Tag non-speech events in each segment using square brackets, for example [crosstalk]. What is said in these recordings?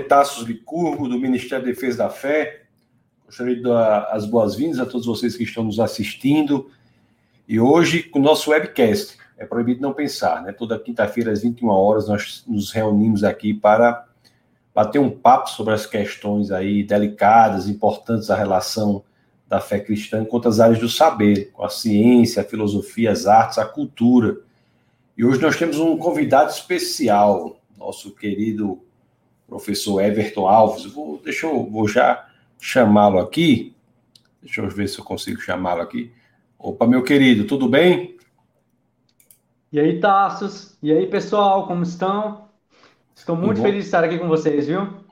Tassos Licurgo, do Ministério da Defesa da Fé. Gostaria de dar as boas-vindas a todos vocês que estão nos assistindo. E hoje, com o nosso webcast, é proibido não pensar, né? Toda quinta-feira, às 21 horas, nós nos reunimos aqui para bater um papo sobre as questões aí delicadas, importantes da relação da fé cristã com outras áreas do saber, com a ciência, a filosofia, as artes, a cultura. E hoje nós temos um convidado especial, nosso querido professor Everton Alves. Vou, deixa eu vou já chamá-lo aqui. Deixa eu ver se eu consigo chamá-lo aqui. Opa, meu querido, tudo bem? E aí, Tassos? E aí, pessoal, como estão? Estou muito feliz de estar aqui com vocês, viu?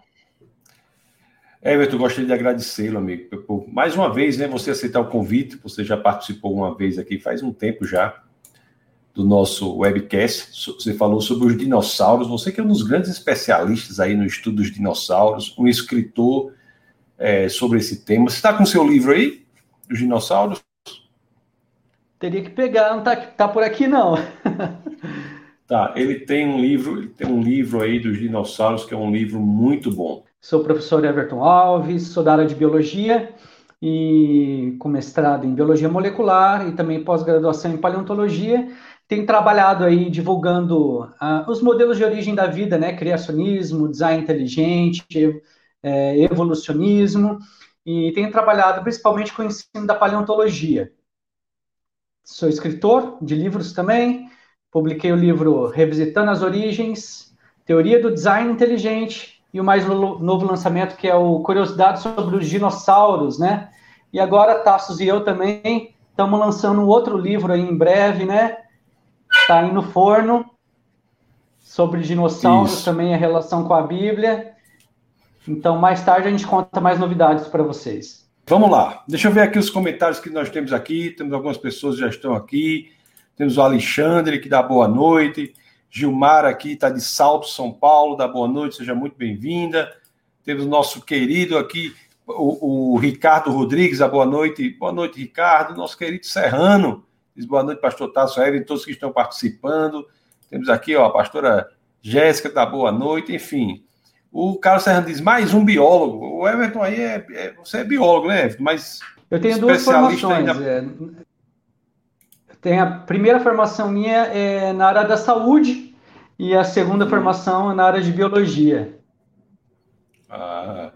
Everton, gostaria de agradecê-lo, amigo, por mais uma vez, né, você aceitar o convite. Você já participou uma vez aqui faz um tempo já do nosso webcast. Você falou sobre os dinossauros. Você que é um dos grandes especialistas aí no estudo dos dinossauros, um escritor é, sobre esse tema. Você está com seu livro aí, dos dinossauros? Teria que pegar, não está tá por aqui não. [laughs] tá, ele tem um livro, ele tem um livro aí dos dinossauros que é um livro muito bom. Sou o professor Everton Alves, sou da área de biologia e com mestrado em biologia molecular e também pós-graduação em paleontologia tem trabalhado aí divulgando uh, os modelos de origem da vida, né? Criacionismo, design inteligente, é, evolucionismo, e tem trabalhado principalmente com o ensino da paleontologia. Sou escritor de livros também, publiquei o livro Revisitando as Origens, Teoria do Design Inteligente, e o mais novo lançamento que é o Curiosidade sobre os Dinossauros, né? E agora Tassos e eu também estamos lançando outro livro aí em breve, né? Está aí no forno. Sobre dinossauros Isso. também a relação com a Bíblia. Então, mais tarde a gente conta mais novidades para vocês. Vamos lá. Deixa eu ver aqui os comentários que nós temos aqui. Temos algumas pessoas que já estão aqui. Temos o Alexandre, que dá boa noite. Gilmar aqui está de Salto, São Paulo, dá boa noite, seja muito bem-vinda. Temos o nosso querido aqui, o, o, Ricardo Rodrigues, a boa noite. Boa noite, Ricardo. Nosso querido Serrano, Diz boa noite, pastor Tasso Evelyn, todos que estão participando. Temos aqui ó, a pastora Jéssica, da boa noite, enfim. O Carlos Serrano diz, mais um biólogo. O Everton aí, é, é você é biólogo, né, Everton? Mas Eu tenho duas formações. Ainda... É, tem a primeira formação minha é na área da saúde e a segunda hum. formação é na área de biologia. Ah,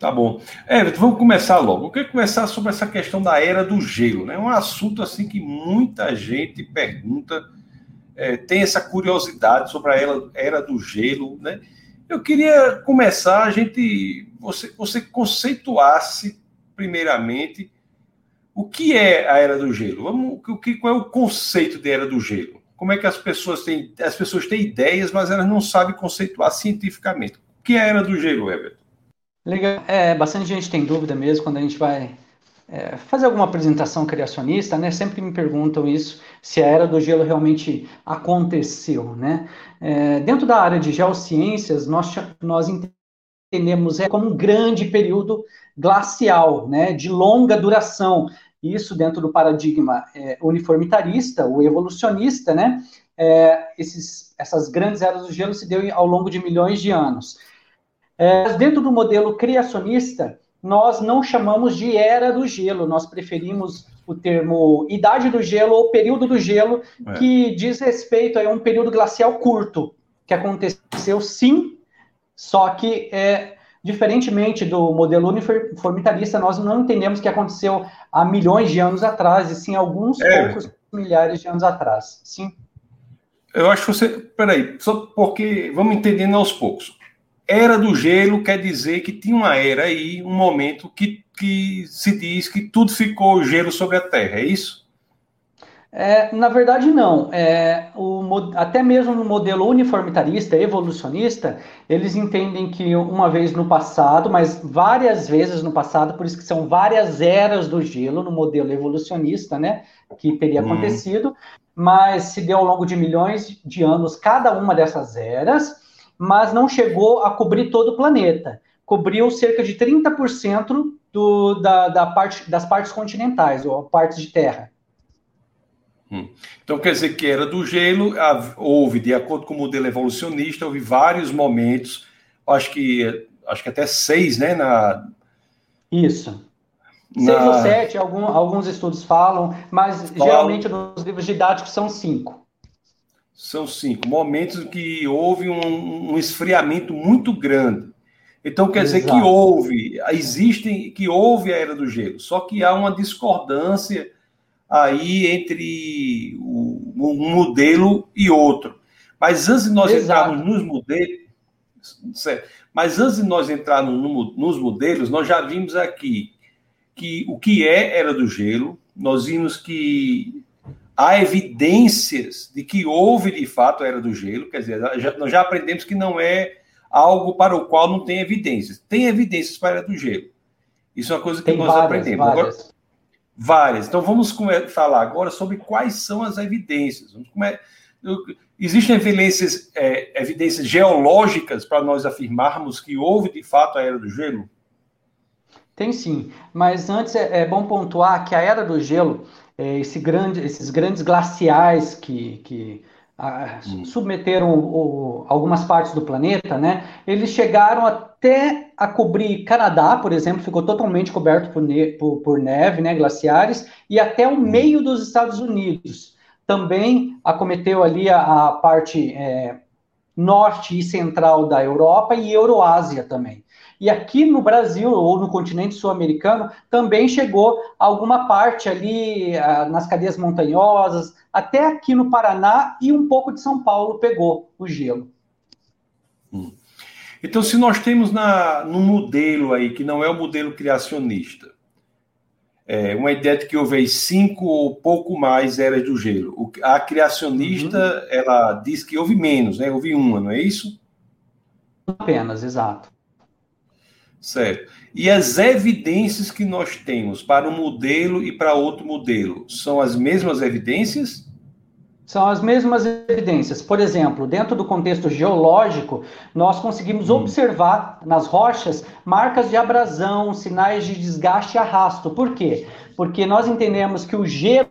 Tá bom. Everton, vamos começar logo. Eu quero começar sobre essa questão da era do gelo, né? É um assunto assim que muita gente pergunta, é, tem essa curiosidade sobre a era, do gelo, né? Eu queria começar a gente, você, você conceituasse primeiramente o que é a era do gelo. Vamos, o que, qual é o conceito de era do gelo? Como é que as pessoas têm, as pessoas têm ideias, mas elas não sabem conceituar cientificamente. O que é a era do gelo, Everton? Legal. É, bastante gente tem dúvida mesmo quando a gente vai é, fazer alguma apresentação criacionista, né? Sempre me perguntam isso, se a era do gelo realmente aconteceu, né? É, dentro da área de geociências, nós, nós entendemos é como um grande período glacial, né? De longa duração. Isso dentro do paradigma é, uniformitarista, o evolucionista, né? É, esses, essas grandes eras do gelo se deu ao longo de milhões de anos. É, dentro do modelo criacionista, nós não chamamos de era do gelo, nós preferimos o termo idade do gelo ou período do gelo, é. que diz respeito a um período glacial curto, que aconteceu sim, só que é, diferentemente do modelo uniformitarista, nós não entendemos que aconteceu há milhões de anos atrás, e sim alguns é. poucos milhares de anos atrás. Sim. Eu acho que você. Peraí, só porque vamos entendendo aos poucos. Era do gelo quer dizer que tinha uma era aí, um momento que, que se diz que tudo ficou gelo sobre a Terra, é isso? É, na verdade, não. É, o, até mesmo no modelo uniformitarista, evolucionista, eles entendem que uma vez no passado, mas várias vezes no passado, por isso que são várias eras do gelo no modelo evolucionista, né? Que teria hum. acontecido, mas se deu ao longo de milhões de anos cada uma dessas eras mas não chegou a cobrir todo o planeta. Cobriu cerca de 30% do, da, da parte, das partes continentais, ou partes de terra. Hum. Então quer dizer que era do gelo, houve, de acordo com o modelo evolucionista, houve vários momentos acho que acho que até seis, né? Na, Isso. Na... Seis ou sete, algum, alguns estudos falam, mas falam... geralmente nos livros didáticos são cinco. São cinco. Momentos que houve um, um esfriamento muito grande. Então quer Exato. dizer que houve, existem, que houve a era do gelo, só que há uma discordância aí entre o, um modelo e outro. Mas antes de nós Exato. entrarmos nos modelos, mas antes de nós entrarmos no, nos modelos, nós já vimos aqui que o que é era do gelo, nós vimos que há evidências de que houve de fato a era do gelo, quer dizer, já, nós já aprendemos que não é algo para o qual não tem evidências. Tem evidências para a era do gelo. Isso é uma coisa que tem nós várias, aprendemos. Várias. Agora, várias. Então vamos falar agora sobre quais são as evidências. Existem evidências, é, evidências geológicas para nós afirmarmos que houve de fato a era do gelo? Tem sim, mas antes é, é bom pontuar que a era do gelo, é, esse grande, esses grandes glaciais que, que hum. submeteram o, algumas partes do planeta, né? Eles chegaram até a cobrir Canadá, por exemplo, ficou totalmente coberto por, ne por, por neve, né? Glaciares, e até o hum. meio dos Estados Unidos. Também acometeu ali a, a parte é, norte e central da Europa e Euroásia também. E aqui no Brasil, ou no continente sul-americano, também chegou alguma parte ali ah, nas cadeias montanhosas, até aqui no Paraná e um pouco de São Paulo pegou o gelo. Hum. Então, se nós temos na, no modelo aí, que não é o modelo criacionista, é, uma ideia de que houve cinco ou pouco mais eras do gelo. O, a criacionista, uhum. ela diz que houve menos, né? Houve uma, não é isso? Apenas, exato. Certo. E as evidências que nós temos para um modelo e para outro modelo são as mesmas evidências? São as mesmas evidências. Por exemplo, dentro do contexto geológico, nós conseguimos hum. observar nas rochas marcas de abrasão, sinais de desgaste e arrasto. Por quê? Porque nós entendemos que o gelo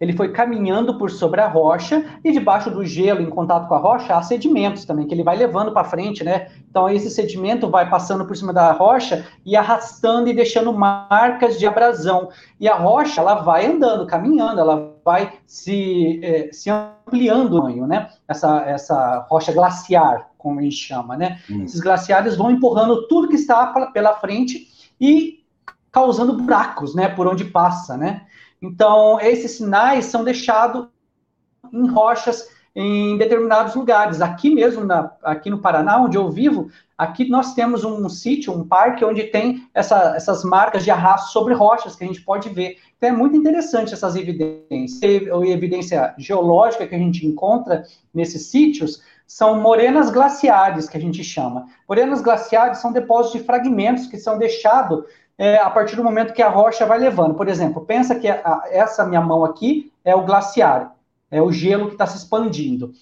ele foi caminhando por sobre a rocha e debaixo do gelo, em contato com a rocha, há sedimentos também que ele vai levando para frente, né? Então esse sedimento vai passando por cima da rocha e arrastando e deixando marcas de abrasão. E a rocha ela vai andando, caminhando, ela vai se, é, se ampliando o tamanho, né? Essa, essa rocha glaciar, como a gente chama, né? Hum. Esses glaciares vão empurrando tudo que está pela frente e causando buracos, né? Por onde passa, né? Então, esses sinais são deixados em rochas em determinados lugares. Aqui mesmo, na, aqui no Paraná, onde eu vivo, aqui nós temos um sítio, um parque, onde tem essa, essas marcas de arrasto sobre rochas que a gente pode ver. Então, é muito interessante essas evidências. A evidência geológica que a gente encontra nesses sítios são morenas glaciares, que a gente chama. Morenas glaciares são depósitos de fragmentos que são deixados é, a partir do momento que a rocha vai levando. Por exemplo, pensa que a, essa minha mão aqui é o glaciar, é o gelo que está se expandindo.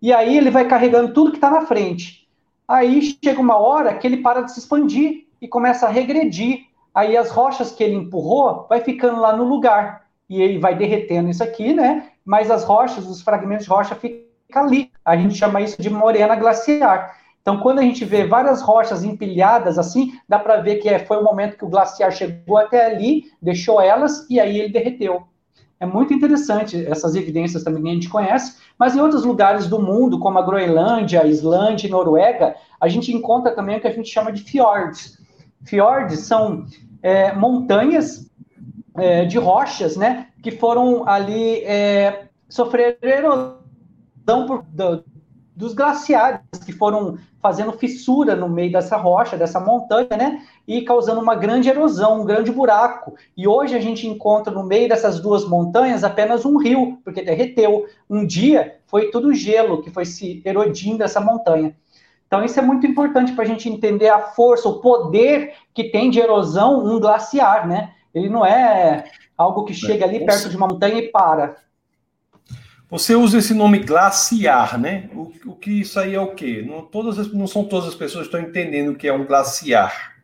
E aí ele vai carregando tudo que está na frente. Aí chega uma hora que ele para de se expandir e começa a regredir. Aí as rochas que ele empurrou vai ficando lá no lugar. E ele vai derretendo isso aqui, né? Mas as rochas, os fragmentos de rocha ficam ali. A gente chama isso de morena glaciar. Então, quando a gente vê várias rochas empilhadas assim, dá para ver que é, foi o momento que o glaciar chegou até ali, deixou elas e aí ele derreteu. É muito interessante essas evidências também que a gente conhece, mas em outros lugares do mundo, como a Groenlândia, Islândia e Noruega, a gente encontra também o que a gente chama de fiordes. Fiordes são é, montanhas é, de rochas, né, que foram ali é, sofrer erosão por, do, dos glaciares que foram fazendo fissura no meio dessa rocha, dessa montanha, né? E causando uma grande erosão, um grande buraco. E hoje a gente encontra no meio dessas duas montanhas apenas um rio, porque derreteu. Um dia foi tudo gelo que foi se erodindo essa montanha. Então isso é muito importante para a gente entender a força, o poder que tem de erosão um glaciar, né? Ele não é algo que chega ali perto de uma montanha e para. Você usa esse nome glaciar, né? O, o que isso aí é o quê? Não, todas as, não são todas as pessoas que estão entendendo o que é um glaciar.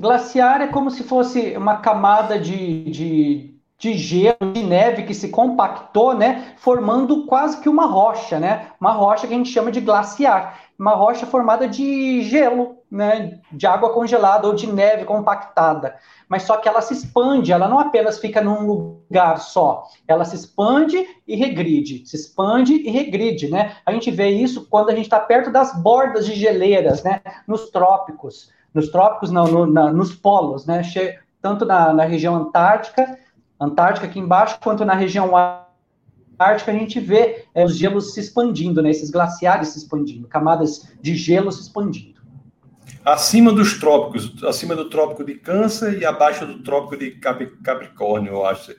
Glaciar é como se fosse uma camada de, de, de gelo, de neve que se compactou, né, formando quase que uma rocha, né, uma rocha que a gente chama de glaciar, uma rocha formada de gelo, né, de água congelada ou de neve compactada. Mas só que ela se expande, ela não apenas fica num lugar só, ela se expande e regride, se expande e regride, né? A gente vê isso quando a gente está perto das bordas de geleiras, né, nos trópicos, nos trópicos não, no, na, nos polos, né, tanto na, na região antártica Antártica aqui embaixo, quanto na região Ártica, a gente vê é, os gelos se expandindo, né, esses glaciares se expandindo, camadas de gelo se expandindo. Acima dos trópicos, acima do trópico de Câncer e abaixo do trópico de Capricórnio, eu acho.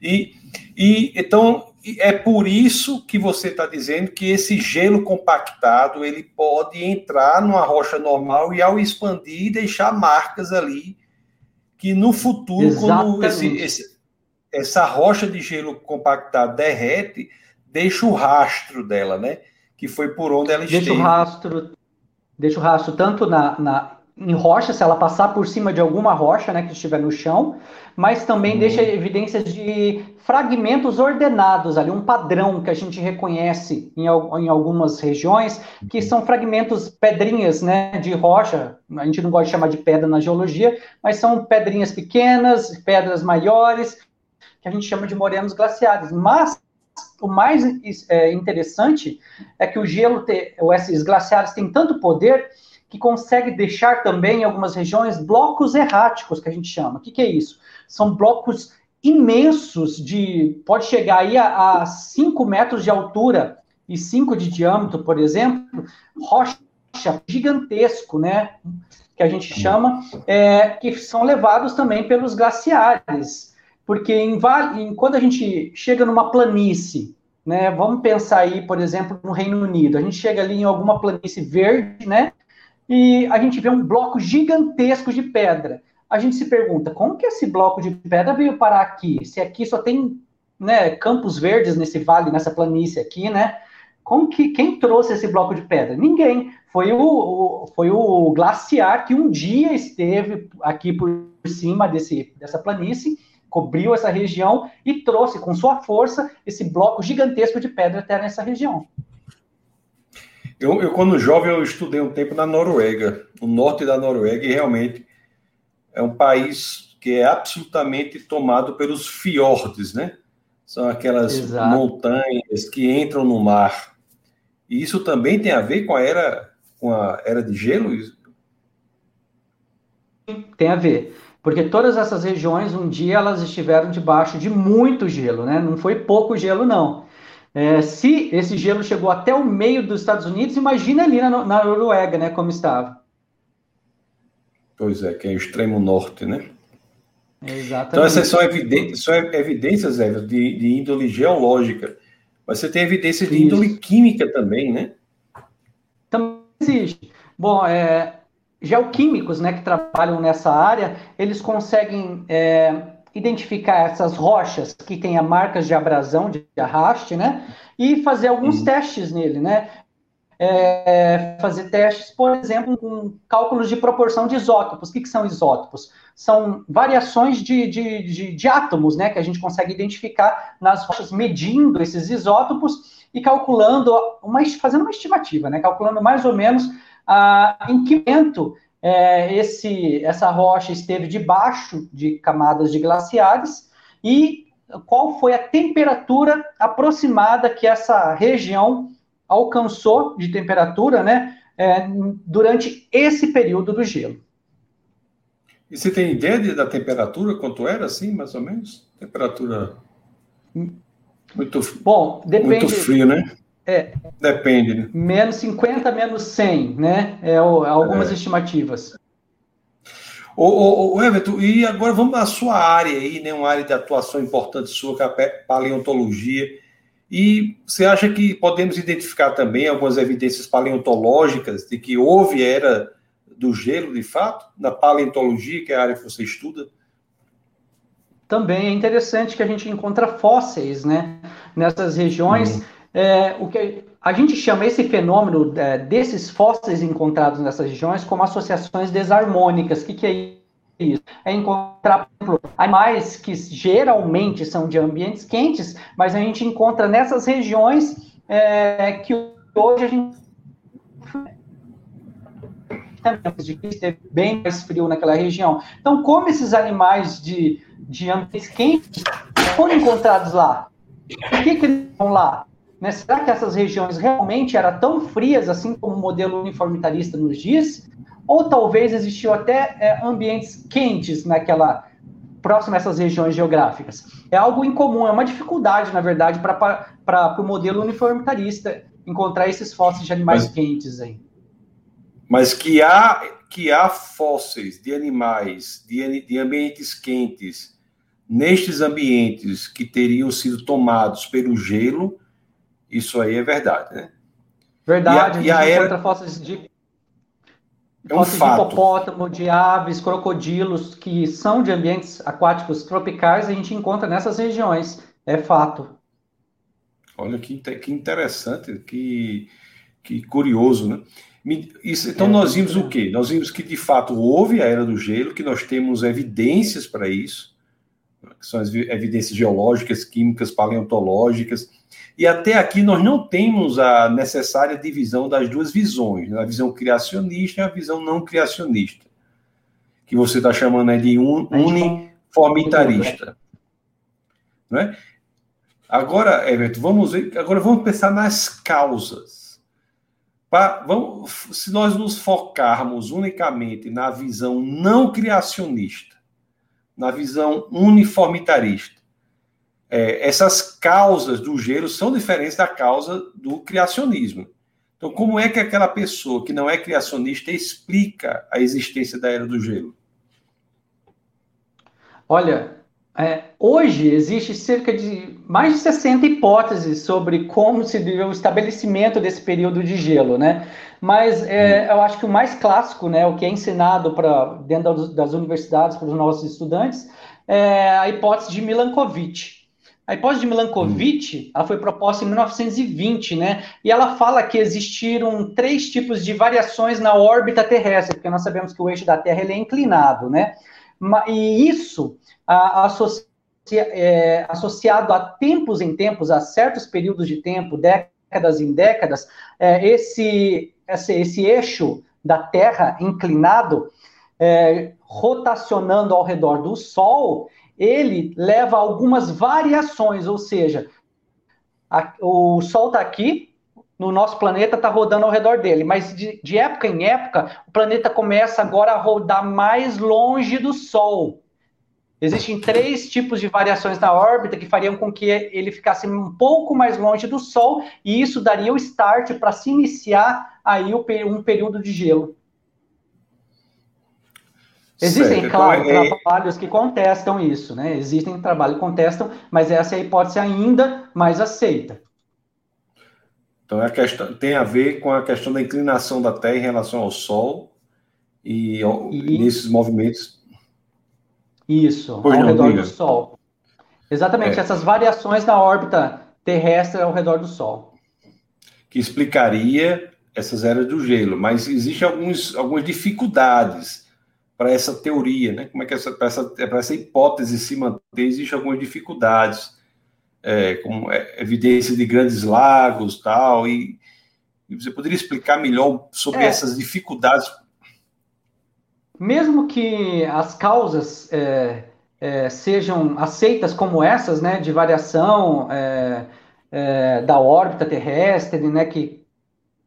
E, e então é por isso que você está dizendo que esse gelo compactado ele pode entrar numa rocha normal e ao expandir deixar marcas ali que no futuro, Exatamente. quando esse, esse essa rocha de gelo compactado derrete, deixa o rastro dela, né? Que foi por onde ela deixa esteve. Deixa o rastro, deixa o rastro tanto na, na, em rocha, se ela passar por cima de alguma rocha, né, que estiver no chão, mas também hum. deixa evidências de fragmentos ordenados ali, um padrão que a gente reconhece em, em algumas regiões, que são fragmentos, pedrinhas, né, de rocha, a gente não gosta de chamar de pedra na geologia, mas são pedrinhas pequenas, pedras maiores, que a gente chama de morenos glaciares. Mas o mais é, interessante é que o gelo, te, esses glaciares têm tanto poder que consegue deixar também em algumas regiões blocos erráticos, que a gente chama. O que, que é isso? São blocos imensos de. pode chegar aí a 5 metros de altura e 5 de diâmetro, por exemplo, rocha gigantesco, né? Que a gente chama, é, que são levados também pelos glaciares. Porque em, em, quando a gente chega numa planície, né, vamos pensar aí, por exemplo, no Reino Unido, a gente chega ali em alguma planície verde, né, e a gente vê um bloco gigantesco de pedra. A gente se pergunta, como que esse bloco de pedra veio parar aqui? Se aqui só tem né, campos verdes nesse vale, nessa planície aqui, né? Como que, quem trouxe esse bloco de pedra? Ninguém. Foi o, o, foi o glaciar que um dia esteve aqui por cima desse, dessa planície cobriu essa região e trouxe com sua força esse bloco gigantesco de pedra até nessa região. Eu, eu, quando jovem, eu estudei um tempo na Noruega, no norte da Noruega, e realmente é um país que é absolutamente tomado pelos fiordes, né? São aquelas Exato. montanhas que entram no mar. E isso também tem a ver com a era, com a era de gelo? Tem a ver. Porque todas essas regiões, um dia, elas estiveram debaixo de muito gelo, né? Não foi pouco gelo, não. É, se esse gelo chegou até o meio dos Estados Unidos, imagina ali na, na Noruega, né? Como estava. Pois é, que é o extremo norte, né? Exatamente. Então, essas são evidências, são evidências Zé, de, de índole geológica. Mas você tem evidências de índole química também, né? Também existe. Bom, é, geoquímicos né, que trabalham nessa área, eles conseguem é, identificar essas rochas que têm marcas de abrasão, de arraste, né, e fazer alguns uhum. testes nele, né, é, fazer testes, por exemplo, com cálculos de proporção de isótopos. O que, que são isótopos? São variações de, de, de, de, átomos, né, que a gente consegue identificar nas rochas, medindo esses isótopos e calculando, uma, fazendo uma estimativa, né, calculando mais ou menos ah, em que momento é, esse, essa rocha esteve debaixo de camadas de glaciares e qual foi a temperatura aproximada que essa região alcançou de temperatura, né, é, durante esse período do gelo. E você tem ideia de, da temperatura, quanto era, assim, mais ou menos? Temperatura muito, Bom, depende, muito frio, né? É, Depende. Né? Menos 50, menos 100, né? É, algumas é. estimativas. Ô, ô, ô, Everton, e agora vamos na sua área aí, né? Uma área de atuação importante sua, que é a paleontologia. E você acha que podemos identificar também algumas evidências paleontológicas de que houve era do gelo, de fato, na paleontologia, que é a área que você estuda? Também é interessante que a gente encontra fósseis, né? Nessas regiões. Uhum é, o que a gente chama esse fenômeno é, desses fósseis encontrados nessas regiões como associações desarmônicas. O que, que é isso? É encontrar, por exemplo, animais que geralmente são de ambientes quentes, mas a gente encontra nessas regiões é, que hoje a gente de que esteve bem mais frio naquela região. Então, como esses animais de, de ambientes quentes foram encontrados lá? Por que, que eles vão lá? Né? Será que essas regiões realmente eram tão frias, assim como o modelo uniformitarista nos diz? Ou talvez existiu até é, ambientes quentes naquela próximo a essas regiões geográficas? É algo incomum, é uma dificuldade, na verdade, para o modelo uniformitarista encontrar esses fósseis de animais mas, quentes aí. Mas que há, que há fósseis de animais de, de ambientes quentes nestes ambientes que teriam sido tomados pelo gelo, isso aí é verdade, né? Verdade, e a, a, e a era... fósseis de é um fósseis fato. de hipopótamo, de aves, crocodilos, que são de ambientes aquáticos tropicais, a gente encontra nessas regiões. É fato. Olha que, que interessante, que, que curioso, né? Isso, então, é, nós vimos o quê? Nós vimos que, de fato, houve a Era do Gelo, que nós temos evidências para isso, que são as evidências geológicas, químicas, paleontológicas, e até aqui nós não temos a necessária divisão das duas visões, né? a visão criacionista e a visão não criacionista, que você está chamando de un, uniformitarista. Não é? Agora, Everton, vamos ver, agora vamos pensar nas causas. Pra, vamos, se nós nos focarmos unicamente na visão não criacionista, na visão uniformitarista, é, essas causas do gelo são diferentes da causa do criacionismo. Então, como é que aquela pessoa que não é criacionista explica a existência da era do gelo? Olha, é, hoje existe cerca de mais de 60 hipóteses sobre como se deu o estabelecimento desse período de gelo, né? Mas é, hum. eu acho que o mais clássico, né, o que é ensinado para dentro das universidades para os nossos estudantes, é a hipótese de Milankovitch. A hipótese de Milankovitch, hum. ela foi proposta em 1920, né? E ela fala que existiram três tipos de variações na órbita terrestre, porque nós sabemos que o eixo da Terra ele é inclinado, né? E isso associa, é, associado a tempos em tempos, a certos períodos de tempo, décadas em décadas, é, esse, esse, esse eixo da Terra inclinado, é, rotacionando ao redor do Sol, ele leva algumas variações, ou seja, a, o Sol está aqui, no nosso planeta está rodando ao redor dele, mas de, de, época em época, o planeta começa agora a rodar mais longe do Sol. Existem três tipos de variações na órbita que fariam com que ele ficasse um pouco mais longe do Sol, e isso daria o start para se iniciar aí um período de gelo. Existem, certo. claro, então, é... trabalhos que contestam isso, né? Existem trabalhos que contestam, mas essa é a hipótese ainda mais aceita. Então é a questão, tem a ver com a questão da inclinação da Terra em relação ao Sol e, e... nesses movimentos. Isso, pois ao redor diga. do Sol. Exatamente, é. essas variações na órbita terrestre ao redor do Sol. Que explicaria essas eras do gelo, mas existem alguns, algumas dificuldades para essa teoria, né? Como é que essa para essa, para essa hipótese se manter existem algumas dificuldades, é, como é, evidência de grandes lagos, tal, e, e, você poderia explicar melhor sobre é. essas dificuldades? Mesmo que as causas é, é sejam aceitas como essas, né, de variação é, é, da órbita terrestre, né, que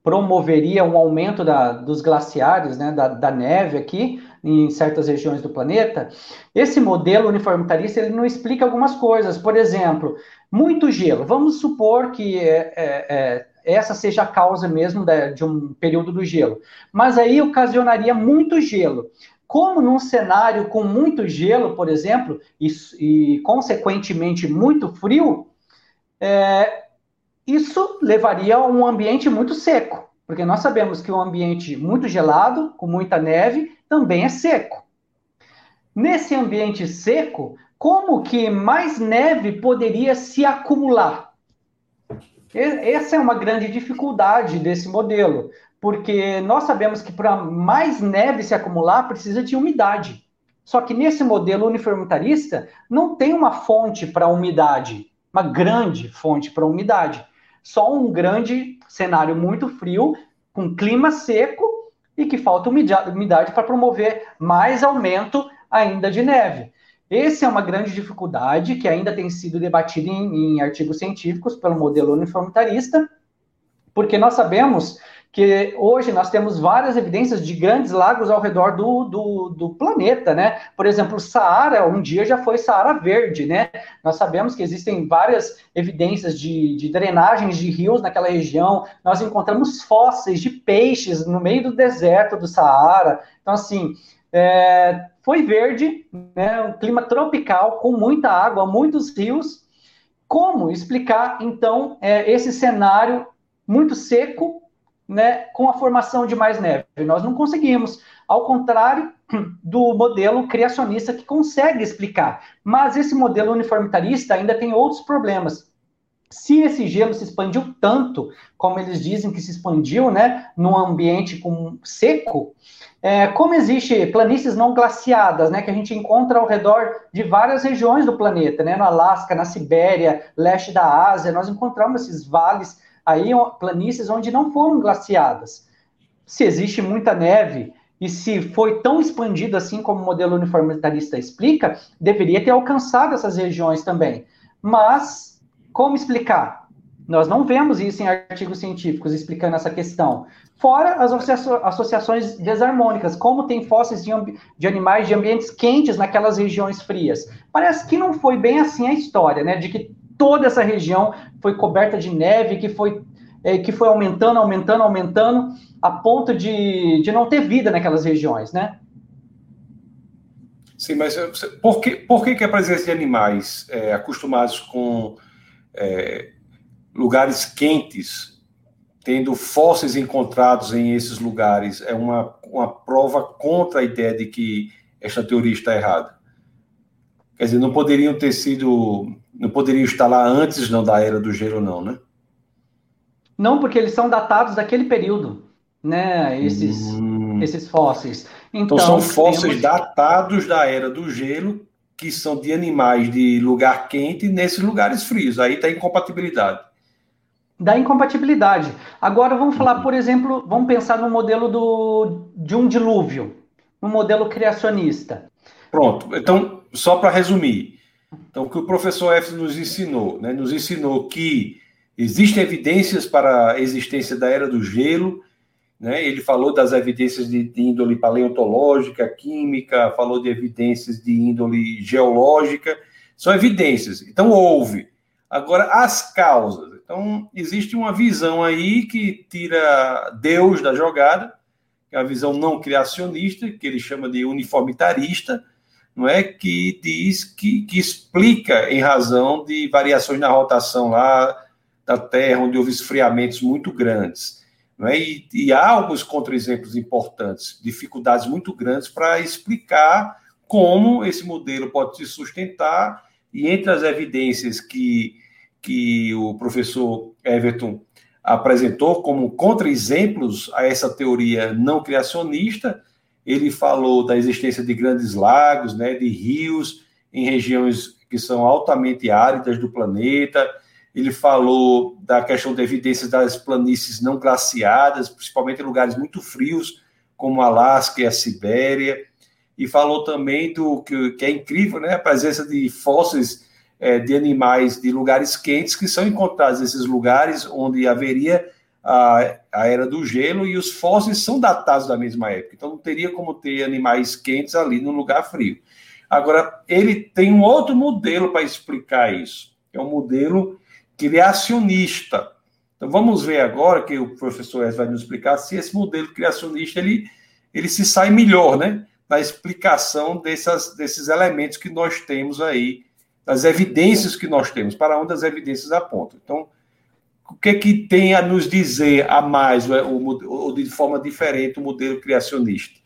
promoveria um aumento da, dos glaciares, né, da, da neve aqui, em certas regiões do planeta, esse modelo uniformitarista ele não explica algumas coisas. Por exemplo, muito gelo. Vamos supor que é, é, é essa seja a causa mesmo de, um período do gelo. Mas aí ocasionaria muito gelo. Como num cenário com muito gelo, por exemplo, e, e consequentemente muito frio, é, isso levaria a um ambiente muito seco. Porque nós sabemos que um ambiente muito gelado, com muita neve, também é seco. Nesse ambiente seco, como que mais neve poderia se acumular? Essa é uma grande dificuldade desse modelo, porque nós sabemos que para mais neve se acumular precisa de umidade. Só que nesse modelo uniformitarista não tem uma fonte para umidade, uma grande fonte para umidade. Só um grande cenário muito frio, com clima seco e que falta umidade para promover mais aumento ainda de neve. Essa é uma grande dificuldade que ainda tem sido debatida em, em artigos científicos pelo modelo uniformitarista, porque nós sabemos que hoje nós temos várias evidências de grandes lagos ao redor do, do, do, planeta, né? Por exemplo, Saara, um dia já foi Saara Verde, né? Nós sabemos que existem várias evidências de, de drenagens de rios naquela região, nós encontramos fósseis de peixes no meio do deserto do Saara. Então, assim, é, foi verde, né, um clima tropical, com muita água, muitos rios. Como explicar, então, é, esse cenário muito seco, né, com a formação de mais neve? Nós não conseguimos, ao contrário [clears throat] do modelo criacionista que consegue explicar. Mas esse modelo uniformitarista ainda tem outros problemas. Se esse gelo se expandiu tanto, como eles dizem que se expandiu, né, num ambiente com seco, é, como existe planícies não glaciadas, né, que a gente encontra ao redor de várias regiões do planeta, né, no Alasca, na Sibéria, leste da Ásia, nós encontramos esses vales aí, planícies onde não foram glaciadas. Se existe muita neve e se foi tão expandido assim como o modelo uniformitarista explica, deveria ter alcançado essas regiões também. Mas como explicar? Nós não vemos isso em artigos científicos explicando essa questão. Fora as associações desarmônicas, como tem fósseis de, de, animais de ambientes quentes naquelas regiões frias. Parece que não foi bem assim a história, né? De que toda essa região foi coberta de neve, que foi, é, que foi aumentando, aumentando, aumentando, a ponto de, de não ter vida naquelas regiões, né? Sim, mas por que, por que, que a presença de animais é, acostumados com é, lugares quentes, tendo fósseis encontrados em esses lugares, é uma, uma prova contra a ideia de que esta teoria está errada. Quer dizer, não poderiam ter sido, não poderiam estar lá antes não da era do gelo, não, né? Não, porque eles são datados daquele período, né? Esses, hum. esses fósseis. Então, então são fósseis temos... datados da era do gelo que são de animais de lugar quente nesses lugares frios. Aí está incompatibilidade. Da incompatibilidade. Agora vamos falar, uhum. por exemplo, vamos pensar no modelo do, de um dilúvio, no modelo criacionista. Pronto. Então, só para resumir. Então, o que o professor F nos ensinou, né? Nos ensinou que existem evidências para a existência da era do gelo, né? Ele falou das evidências de, de, índole paleontológica, química, falou de evidências de índole geológica, são evidências. Então, houve. Agora, as causas. Então, existe uma visão aí que tira Deus da jogada, que é a visão não criacionista, que ele chama de uniformitarista, não é? que diz que, que explica em razão de variações na rotação lá da Terra, onde houve esfriamentos muito grandes. É? E, e, há alguns contra-exemplos importantes, dificuldades muito grandes para explicar como esse modelo pode se sustentar, e entre as evidências que, que o professor Everton apresentou como contra-exemplos a essa teoria não criacionista, ele falou da existência de grandes lagos, né, de rios em regiões que são altamente áridas do planeta, ele falou da questão da evidência das planícies não glaciadas, principalmente em lugares muito frios, como Alasca e a Sibéria, e falou também do que, que é incrível, né, a presença de fósseis é, de animais de lugares quentes que são encontrados nesses lugares onde haveria a, a era do gelo e os fósseis são datados da mesma época, então não teria como ter animais quentes ali no lugar frio. Agora, ele tem um outro modelo para explicar isso, é um modelo criacionista. Então vamos ver agora que o professor Wes vai nos explicar se esse modelo criacionista ele, ele se sai melhor, né, na explicação dessas, desses elementos que nós temos aí, das evidências que nós temos, para onde as evidências apontam. Então, o que é que tem a nos dizer a mais, ou, ou de forma diferente, o modelo criacionista?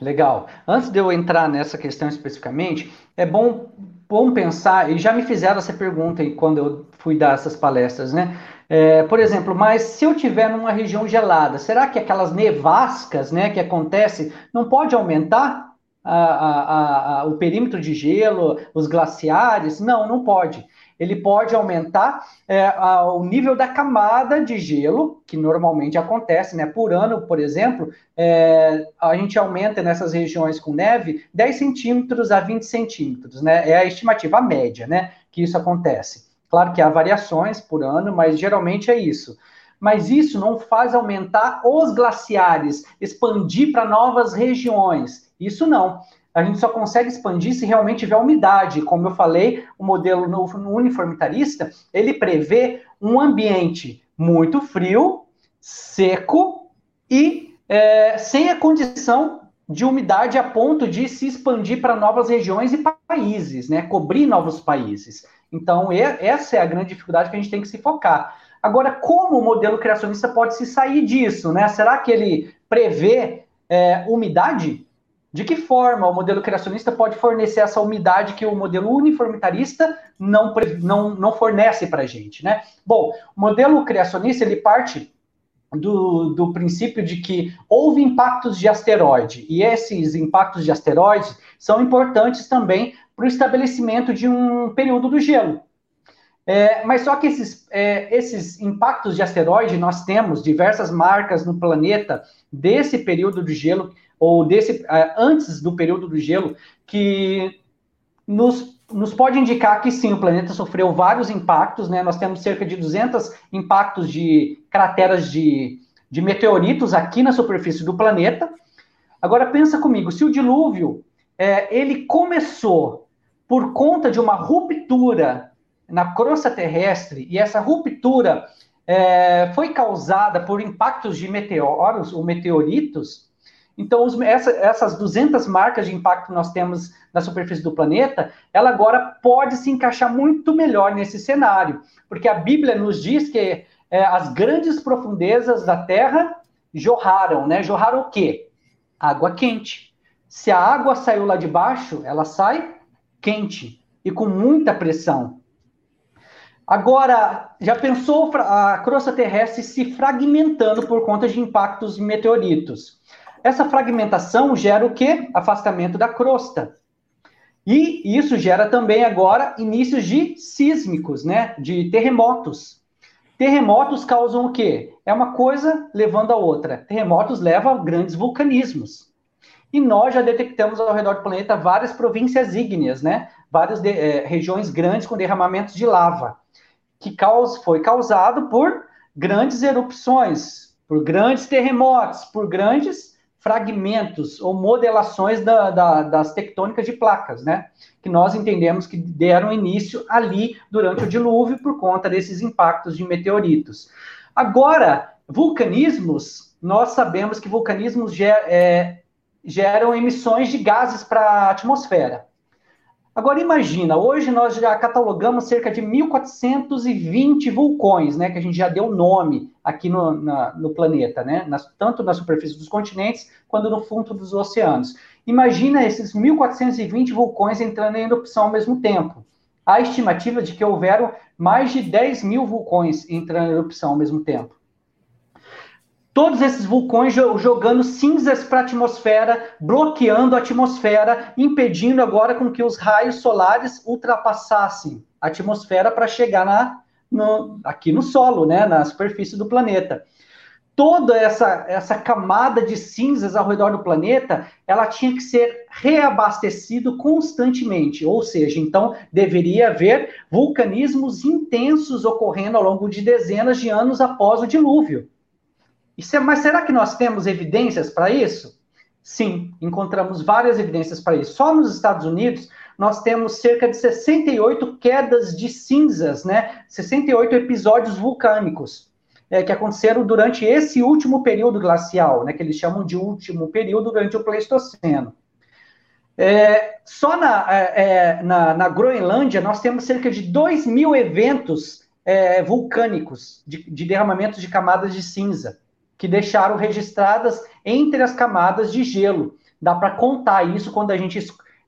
Legal. Antes de eu entrar nessa questão especificamente, é bom bom pensar, e já me fizeram essa pergunta quando eu fui dar essas palestras, né? É, por exemplo, mas se eu tiver numa região gelada, será que aquelas nevascas, né, que acontece, não pode aumentar? a, a, a, o perímetro de gelo, os glaciares? Não, não pode. Ele pode aumentar é, o nível da camada de gelo, que normalmente acontece, né? Por ano, por exemplo, é, a gente aumenta nessas regiões com neve 10 centímetros a 20 centímetros, né? É a estimativa, a média, né? Que isso acontece. Claro que há variações por ano, mas geralmente é isso mas isso não faz aumentar os glaciares, expandir para novas regiões. Isso não. A gente só consegue expandir se realmente tiver umidade. Como eu falei, o modelo uniformitarista, ele prevê um ambiente muito frio, seco e é, sem a condição de umidade a ponto de se expandir para novas regiões e países, né? Cobrir novos países. Então, essa é a grande dificuldade que a gente tem que se focar. Agora, como o modelo criacionista pode se sair disso? Né? Será que ele prevê é, umidade? De que forma o modelo criacionista pode fornecer essa umidade que o modelo uniformitarista não, não, não fornece para a gente? Né? Bom, o modelo criacionista ele parte do, do princípio de que houve impactos de asteroide, e esses impactos de asteroides são importantes também para o estabelecimento de um período do gelo. É, mas só que esses, é, esses impactos de asteroide, nós temos diversas marcas no planeta desse período de gelo, ou desse é, antes do período do gelo, que nos, nos pode indicar que sim, o planeta sofreu vários impactos, né? Nós temos cerca de 200 impactos de crateras de, de meteoritos aqui na superfície do planeta. Agora pensa comigo, se o dilúvio é, ele começou por conta de uma ruptura na crosta terrestre e essa ruptura é, foi causada por impactos de meteoros ou meteoritos, então os, essa, essas 200 marcas de impacto que nós temos na superfície do planeta, ela agora pode se encaixar muito melhor nesse cenário, porque a Bíblia nos diz que é, as grandes profundezas da Terra jorraram, né? Jorraram o quê? Água quente. Se a água saiu lá de baixo, ela sai quente e com muita pressão. Agora, já pensou a crosta terrestre se fragmentando por conta de impactos de meteoritos? Essa fragmentação gera o quê? Afastamento da crosta. E isso gera também agora inícios de sísmicos, né? De terremotos. Terremotos causam o quê? É uma coisa levando a outra. Terremotos levam a grandes vulcanismos. E nós já detectamos ao redor do planeta várias províncias ígneas, né? Várias de, é, regiões grandes com derramamentos de lava que foi causado por grandes erupções, por grandes terremotos, por grandes fragmentos ou modelações da, da, das tectônicas de placas, né? Que nós entendemos que deram início ali durante o dilúvio por conta desses impactos de meteoritos. Agora, vulcanismos, nós sabemos que vulcanismos ger, é, geram emissões de gases para a atmosfera. Agora imagina, hoje nós já catalogamos cerca de 1.420 vulcões, né, que a gente já deu nome aqui no, na, no planeta, né, tanto na superfície dos continentes quanto no fundo dos oceanos. Imagina esses 1.420 vulcões entrando em erupção ao mesmo tempo. Há estimativa de que houveram mais de 10 mil vulcões entrando em erupção ao mesmo tempo todos esses vulcões jogando cinzas para a atmosfera, bloqueando a atmosfera, impedindo agora com que os raios solares ultrapassassem a atmosfera para chegar na, no, aqui no solo, né, na superfície do planeta. Toda essa, essa camada de cinzas ao redor do planeta, ela tinha que ser reabastecido constantemente, ou seja, então deveria haver vulcanismos intensos ocorrendo ao longo de dezenas de anos após o dilúvio. É, mas será que nós temos evidências para isso? Sim, encontramos várias evidências para isso. Só nos Estados Unidos, nós temos cerca de 68 quedas de cinzas, né? 68 episódios vulcânicos é, que aconteceram durante esse último período glacial, né? Que eles chamam de último período durante o Pleistoceno. É, só na, é, é na, na, Groenlândia, nós temos cerca de 2 mil eventos é, vulcânicos de, de de camadas de cinza que deixaram registradas entre as camadas de gelo. Dá para contar isso quando a gente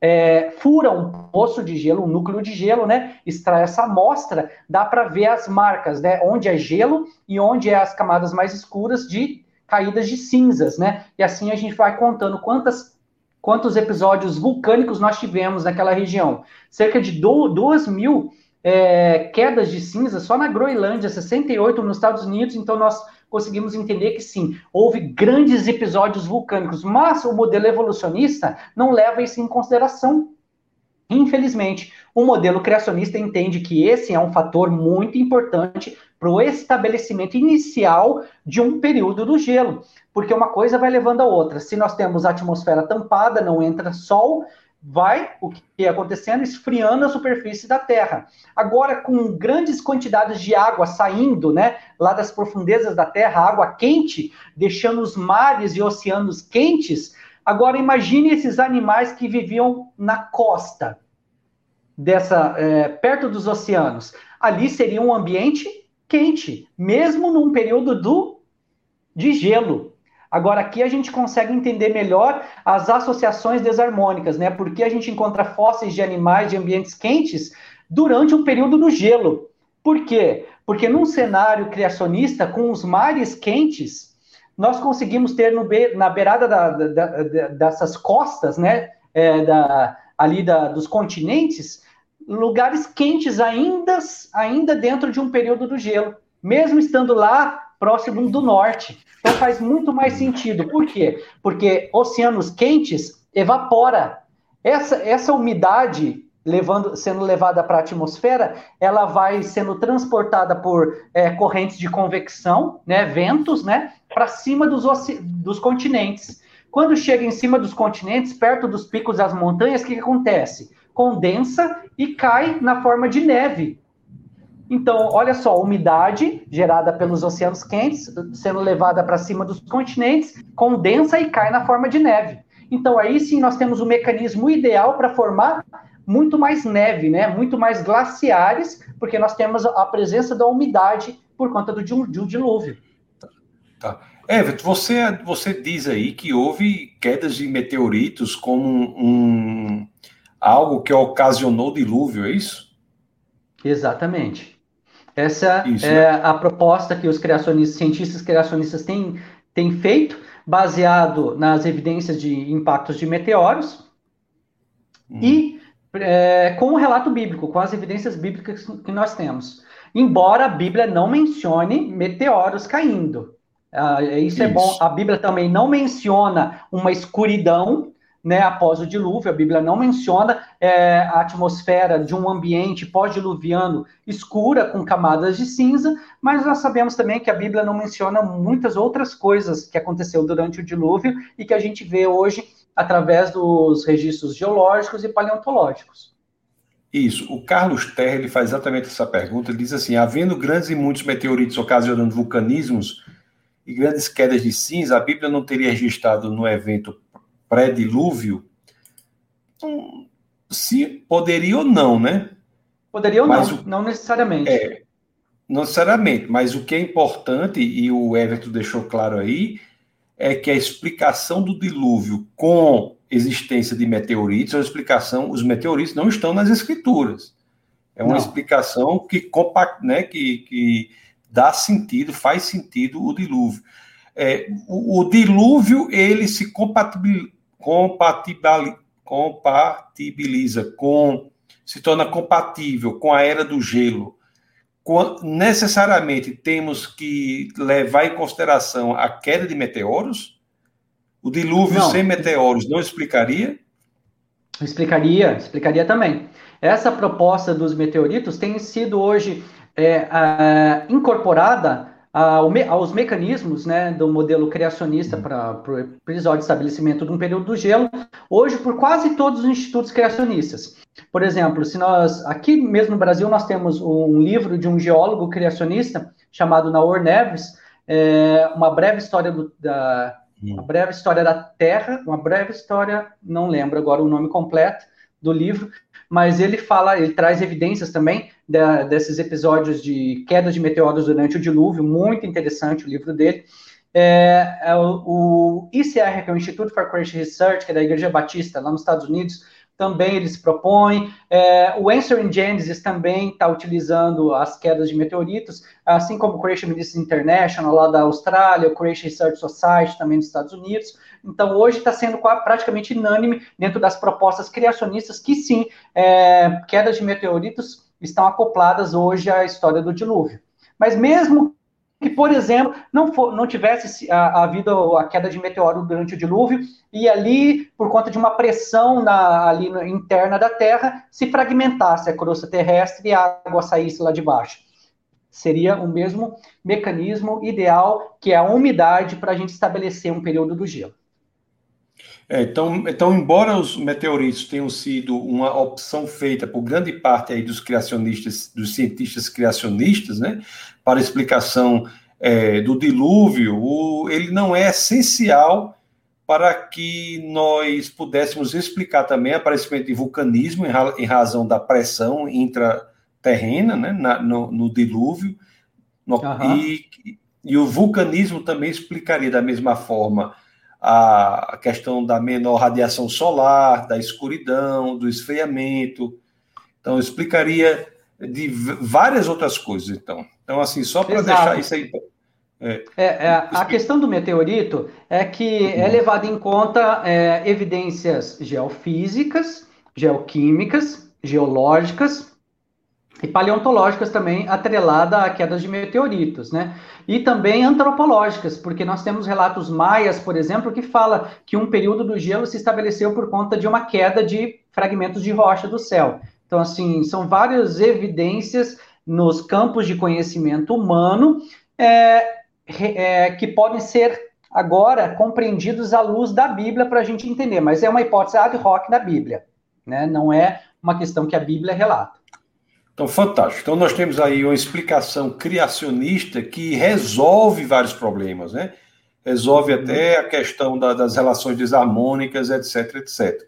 é, fura um poço de gelo, um núcleo de gelo, né? Extrai essa amostra, dá para ver as marcas, né? Onde é gelo e onde é as camadas mais escuras de caídas de cinzas, né? E assim a gente vai contando quantas quantos episódios vulcânicos nós tivemos naquela região. Cerca de 2 mil é, quedas de cinza só na Groenlândia, 68 nos Estados Unidos, então nós conseguimos entender que sim, houve grandes episódios vulcânicos, mas o modelo evolucionista não leva isso em consideração. Infelizmente, o modelo criacionista entende que esse é um fator muito importante para o estabelecimento inicial de um período do gelo, porque uma coisa vai levando a outra. Se nós temos a atmosfera tampada, não entra sol, vai o que é acontecendo esfriando a superfície da Terra. Agora, com grandes quantidades de água saindo, né, lá das profundezas da Terra, água quente, deixando os mares e oceanos quentes. Agora, imagine esses animais que viviam na costa dessa, é, perto dos oceanos. Ali seria um ambiente quente, mesmo num período do de gelo. Agora, aqui a gente consegue entender melhor as associações desarmônicas, né? Porque a gente encontra fósseis de animais de ambientes quentes durante um período do gelo. Por quê? Porque num cenário criacionista, com os mares quentes, nós conseguimos ter no be na beirada da, da, da, dessas costas, né? É, da, ali dos continentes, lugares quentes ainda, ainda dentro de um período do gelo, mesmo estando lá próximo do norte. Então faz muito mais sentido. Por quê? Porque oceanos quentes evapora. Essa, essa umidade levando, sendo levada para a atmosfera, ela vai sendo transportada por é, correntes de convecção, né, ventos, né, para cima dos, dos continentes. Quando chega em cima dos continentes, perto dos picos das montanhas, o que, que acontece? Condensa e cai na forma de neve. Então, olha só, umidade gerada pelos oceanos quentes sendo levada para cima dos continentes, condensa e cai na forma de neve. Então, aí sim nós temos o mecanismo ideal para formar muito mais neve, né? Muito mais glaciares, porque nós temos a presença da umidade por conta do, de, um, um dilúvio. Tá. Everton, você, você diz aí que houve quedas de meteoritos como um, algo que ocasionou dilúvio, é isso? Exatamente. Essa Isso. é a proposta que os criacionistas, cientistas criacionistas têm, têm feito, baseado nas evidências de impactos de meteoros hum. e é, com o relato bíblico, com as evidências bíblicas que nós temos. Embora a Bíblia não mencione meteoros caindo. Ah, isso, Isso é bom. A Bíblia também não menciona uma escuridão né, após o dilúvio. A Bíblia não menciona é, a atmosfera de um ambiente pós-diluviano escura, com camadas de cinza, mas nós sabemos também que a Bíblia não menciona muitas outras coisas que aconteceu durante o dilúvio e que a gente vê hoje através dos registros geológicos e paleontológicos. Isso. O Carlos Terra ele faz exatamente essa pergunta. Ele diz assim: havendo grandes e muitos meteoritos ocasionando vulcanismos e grandes quedas de cinza, a Bíblia não teria registrado no evento pré-dilúvio, hum, se poderia ou não, né? Poderia ou mas não, o, não necessariamente. É, não necessariamente, mas o que é importante, e o Everton deixou claro aí, é que a explicação do dilúvio com existência de meteoritos é uma explicação, os meteoritos não estão nas escrituras. É uma não. explicação que, né, que, que dá sentido, faz sentido o dilúvio. É, o, o, dilúvio ele se compatibiliza, compatibiliza com, se torna compatível com a era do gelo, necessariamente temos que levar em consideração a queda de meteoros? O dilúvio não. sem meteoros não explicaria? Explicaria, explicaria também. Essa proposta dos meteoritos tem sido hoje é, a, incorporada aos mecanismos né, do modelo criacionista para o episódio de estabelecimento de um período do gelo, hoje por quase todos os institutos criacionistas. Por exemplo, se nós aqui mesmo no Brasil nós temos um livro de um geólogo criacionista chamado Naor Neves, é, uma breve história do, da uma breve história da Terra, uma breve história, não lembro agora o nome completo do livro, mas ele fala, ele traz evidências também da, desses episódios de queda de meteoros durante o dilúvio, muito interessante o livro dele. É, é o, ICR, que é o Instituto for Christian Research, que é da Igreja Batista, lá nos Estados Unidos, também eles propõem. É, o Answer in Genesis também está utilizando as quedas de meteoritos, assim como o Creation Ministries International, lá da Austrália, o Creation Research Society, também dos Estados Unidos. Então, hoje está sendo praticamente unânime dentro das propostas criacionistas que, sim, é, quedas de meteoritos estão acopladas hoje à história do dilúvio. Mas mesmo que, por exemplo, não, for, não tivesse havido a queda de meteoro durante o dilúvio e ali, por conta de uma pressão na, ali no, interna da Terra, se fragmentasse a crosta terrestre e a água saísse lá de baixo. Seria o mesmo mecanismo ideal que é a umidade para a gente estabelecer um período do gelo. É, então, então, embora os meteoritos tenham sido uma opção feita por grande parte aí dos criacionistas, dos cientistas criacionistas, né, para explicação é, do dilúvio, o, ele não é essencial para que nós pudéssemos explicar também o aparecimento de vulcanismo em, em razão da pressão intraterrena, né, na, no, no, dilúvio, no, uhum. e, e o vulcanismo também explicaria da mesma forma a questão da menor radiação solar, da escuridão, do esfriamento. Então, eu explicaria de várias outras coisas, então. Então, assim, só para deixar isso aí. É, é, é, a questão do meteorito é que é levada em conta é, evidências geofísicas, geoquímicas, geológicas, e paleontológicas também atrelada a quedas de meteoritos, né? E também antropológicas, porque nós temos relatos maias, por exemplo, que fala que um período do gelo se estabeleceu por conta de uma queda de fragmentos de rocha do céu. Então, assim, são várias evidências nos campos de conhecimento humano é, é, que podem ser agora compreendidos à luz da Bíblia para a gente entender, mas é uma hipótese ad hoc da Bíblia, né? Não é uma questão que a Bíblia relata. Então, fantástico. Então, nós temos aí uma explicação criacionista que resolve vários problemas, né? Resolve uhum. até a questão da, das relações desarmônicas, etc, etc.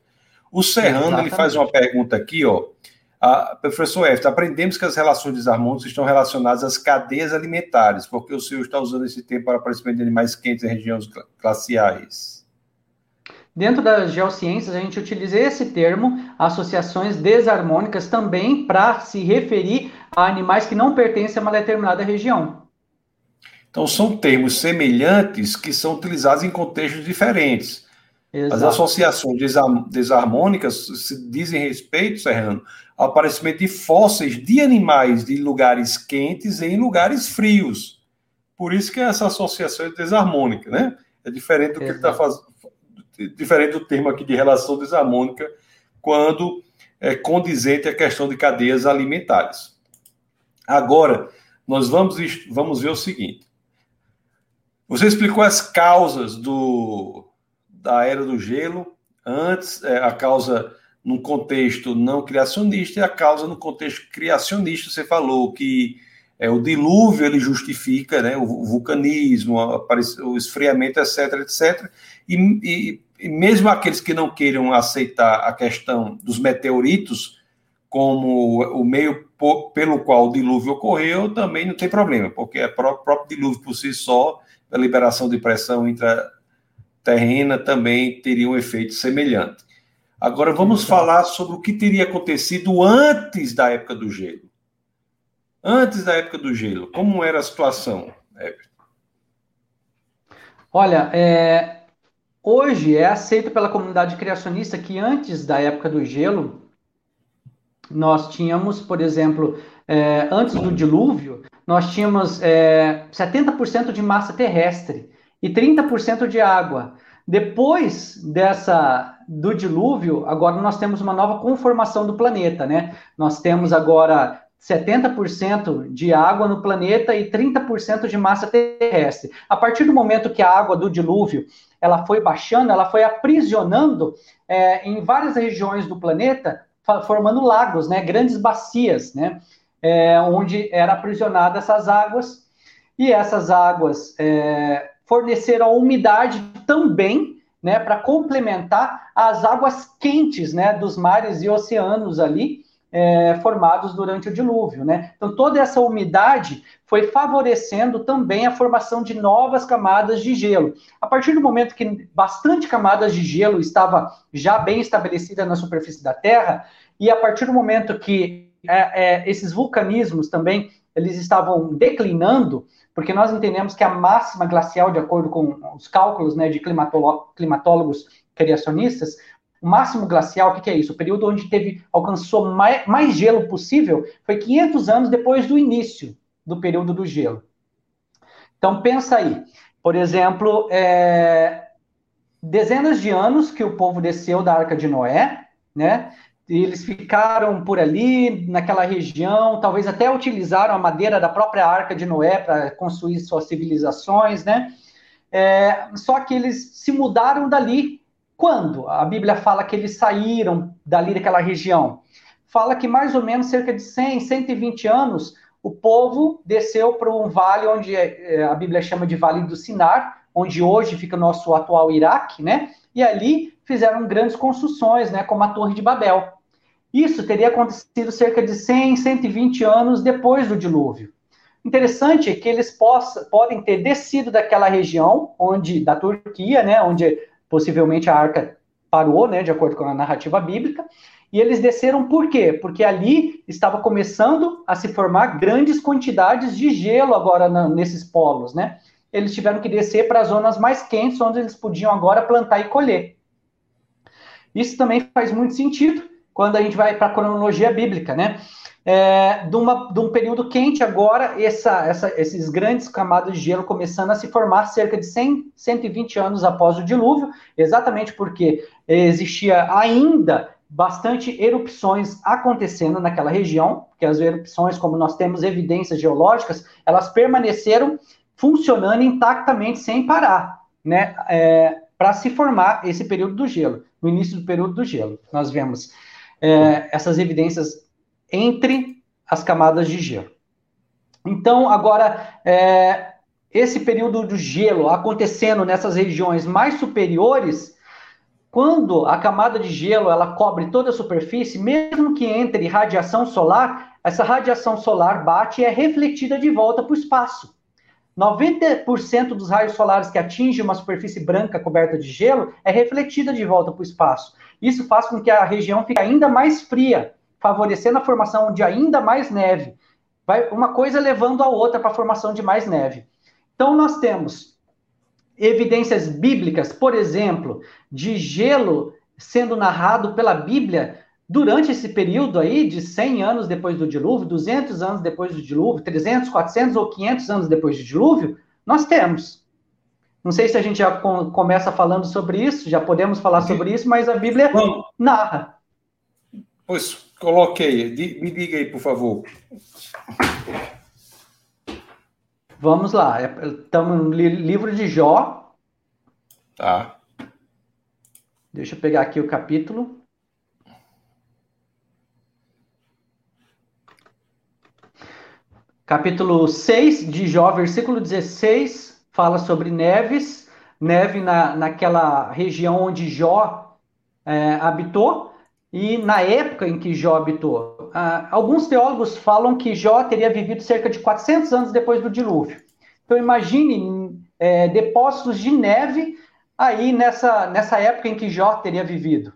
O Serrano, Exatamente. ele faz uma pergunta aqui, ó. A, professor F, aprendemos que as relações desarmônicas estão relacionadas às cadeias alimentares, porque o senhor está usando esse tempo para aparecimento de animais quentes em regiões glaciais. Dentro das geociências, a gente utiliza esse termo, associações desarmônicas, também para se referir a animais que não pertencem a uma determinada região. Então, são termos semelhantes que são utilizados em contextos diferentes. Exato. As associações desarmônicas se dizem respeito, Serrano, ao aparecimento de fósseis de animais de lugares quentes em lugares frios. Por isso que essa associação é desarmônica, né? É diferente do que ele está fazendo diferente do termo aqui de relação desarmônica, quando é condizente a questão de cadeias alimentares. Agora, nós vamos, vamos ver o seguinte. Você explicou as causas do, da era do gelo, antes, é, a causa num contexto não criacionista e a causa no contexto criacionista. Você falou que é, o dilúvio ele justifica né, o vulcanismo, o esfriamento, etc, etc. E e mesmo aqueles que não queiram aceitar a questão dos meteoritos como o meio pelo qual o dilúvio ocorreu, também não tem problema, porque o próprio dilúvio por si só, a liberação de pressão intraterrena, também teria um efeito semelhante. Agora vamos Exato. falar sobre o que teria acontecido antes da época do gelo. Antes da época do gelo, como era a situação, Everton? Olha, é, Hoje é aceito pela comunidade criacionista que antes da época do gelo, nós tínhamos, por exemplo, é, antes do dilúvio, nós tínhamos é, 70% de massa terrestre e 30% de água. Depois dessa do dilúvio, agora nós temos uma nova conformação do planeta, né? Nós temos agora 70% de água no planeta e 30% de massa terrestre. A partir do momento que a água do dilúvio ela foi baixando, ela foi aprisionando é, em várias regiões do planeta, formando lagos, né, grandes bacias, né, é, onde era aprisionada essas águas e essas águas é, forneceram umidade também, né, para complementar as águas quentes, né, dos mares e oceanos ali, é, formados durante o dilúvio, né? Então toda essa umidade foi favorecendo também a formação de novas camadas de gelo. A partir do momento que bastante camadas de gelo estava já bem estabelecida na superfície da Terra, e a partir do momento que é, é, esses vulcanismos também eles estavam declinando, porque nós entendemos que a máxima glacial, de acordo com os cálculos né, de climatólogos criacionistas, o máximo glacial, o que, que, é isso? O período onde teve alcançou mais, mais, gelo possível foi 500 anos depois do início do período do gelo. Então pensa aí, por exemplo, é, dezenas de anos que o povo desceu da Arca de Noé, né? E eles ficaram por ali, naquela região, talvez até utilizaram a madeira da própria Arca de Noé para construir suas civilizações, né? É, só que eles se mudaram dali quando? A Bíblia fala que eles saíram dali daquela região. Fala que mais ou menos cerca de 100, 120 anos, o povo desceu para um vale onde é, a Bíblia chama de Vale do Sinar, onde hoje fica o nosso atual Iraque, né? E ali fizeram grandes construções, né, como a Torre de Babel. Isso teria acontecido cerca de 100, 120 anos depois do dilúvio. Interessante é que eles possa, podem ter descido daquela região, onde da Turquia, né, onde possivelmente a arca parou, né, de acordo com a narrativa bíblica, e eles desceram por quê? Porque ali estava começando a se formar grandes quantidades de gelo agora na, nesses polos, né? Eles tiveram que descer para as zonas mais quentes, onde eles podiam agora plantar e colher. Isso também faz muito sentido quando a gente vai para a cronologia bíblica, né? É, de, uma, de, um período quente agora, essa, essa, esses grandes camadas de gelo começando a se formar cerca de 100, 120 anos após o dilúvio, exatamente porque existia ainda bastante erupções acontecendo naquela região, porque as erupções, como nós temos evidências geológicas, elas permaneceram funcionando intactamente sem parar, né? É, para se formar esse período do gelo, no início do período do gelo. Nós vemos é, essas evidências entre as camadas de gelo. Então, agora, é, esse período do gelo acontecendo nessas regiões mais superiores, quando a camada de gelo ela cobre toda a superfície, mesmo que entre radiação solar, essa radiação solar bate e é refletida de volta para o espaço. 90% dos raios solares que atingem uma superfície branca coberta de gelo é refletida de volta para o espaço. Isso faz com que a região fique ainda mais fria, favorecendo a formação de ainda mais neve. Vai uma coisa levando a outra para a formação de mais neve. Então, nós temos evidências bíblicas, por exemplo, de gelo sendo narrado pela Bíblia durante esse período aí de 100 anos depois do dilúvio, 200 anos depois do dilúvio, 300, 400 ou 500 anos depois do dilúvio, nós temos. Não sei se a gente já começa falando sobre isso, já podemos falar sobre isso, mas a Bíblia narra. Pois, Coloque aí, me diga aí, por favor. Vamos lá, estamos no livro de Jó. Tá. Deixa eu pegar aqui o capítulo. Capítulo 6 de Jó, versículo 16, fala sobre neves, neve na, naquela região onde Jó é, habitou. E na época em que Jó habitou, ah, alguns teólogos falam que Jó teria vivido cerca de 400 anos depois do dilúvio. Então imagine é, depósitos de neve aí nessa, nessa época em que Jó teria vivido.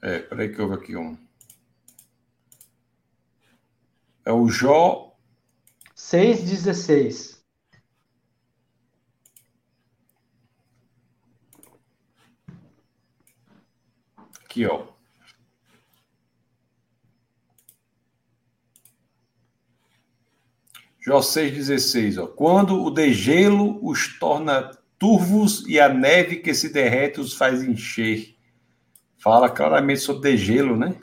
É, peraí que houve aqui um. É o Jó. 6,16. Aqui, ó. Jó 6,16, ó. Quando o degelo os torna turvos e a neve que se derrete os faz encher. Fala claramente sobre degelo, né?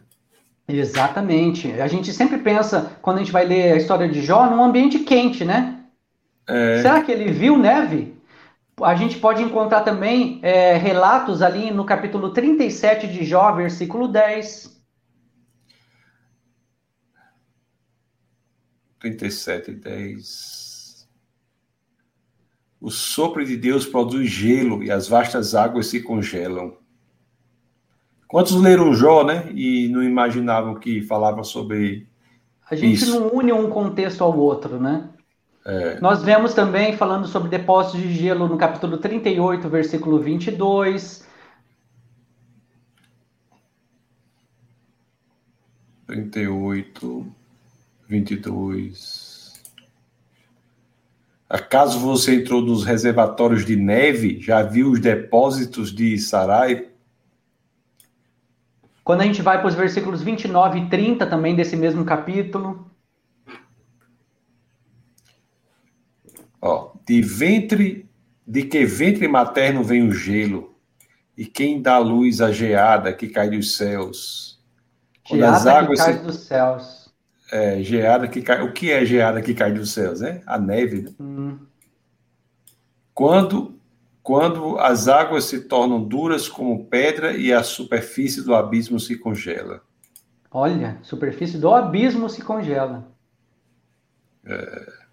Exatamente. A gente sempre pensa, quando a gente vai ler a história de Jó, num ambiente quente, né? É... Será que ele viu neve? A gente pode encontrar também é, relatos ali no capítulo 37 de Jó, versículo 10. 37, 10. O sopro de Deus produz gelo e as vastas águas se congelam. Quantos leram Jó, né? E não imaginavam que falava sobre. A gente isso. não une um contexto ao outro, né? É. Nós vemos também falando sobre depósitos de gelo no capítulo 38, versículo 22. 38, 22. Acaso você entrou nos reservatórios de neve? Já viu os depósitos de Sarai? Quando a gente vai para os versículos 29 e 30 também desse mesmo capítulo. Ó, de ventre, de que ventre materno vem o gelo, e quem dá luz à geada que cai dos céus. Quando geada as águas que cai se... dos céus. É, geada que cai. O que é geada que cai dos céus, né? A neve. Né? Hum. Quando, quando as águas se tornam duras como pedra e a superfície do abismo se congela. Olha, superfície do abismo se congela. É.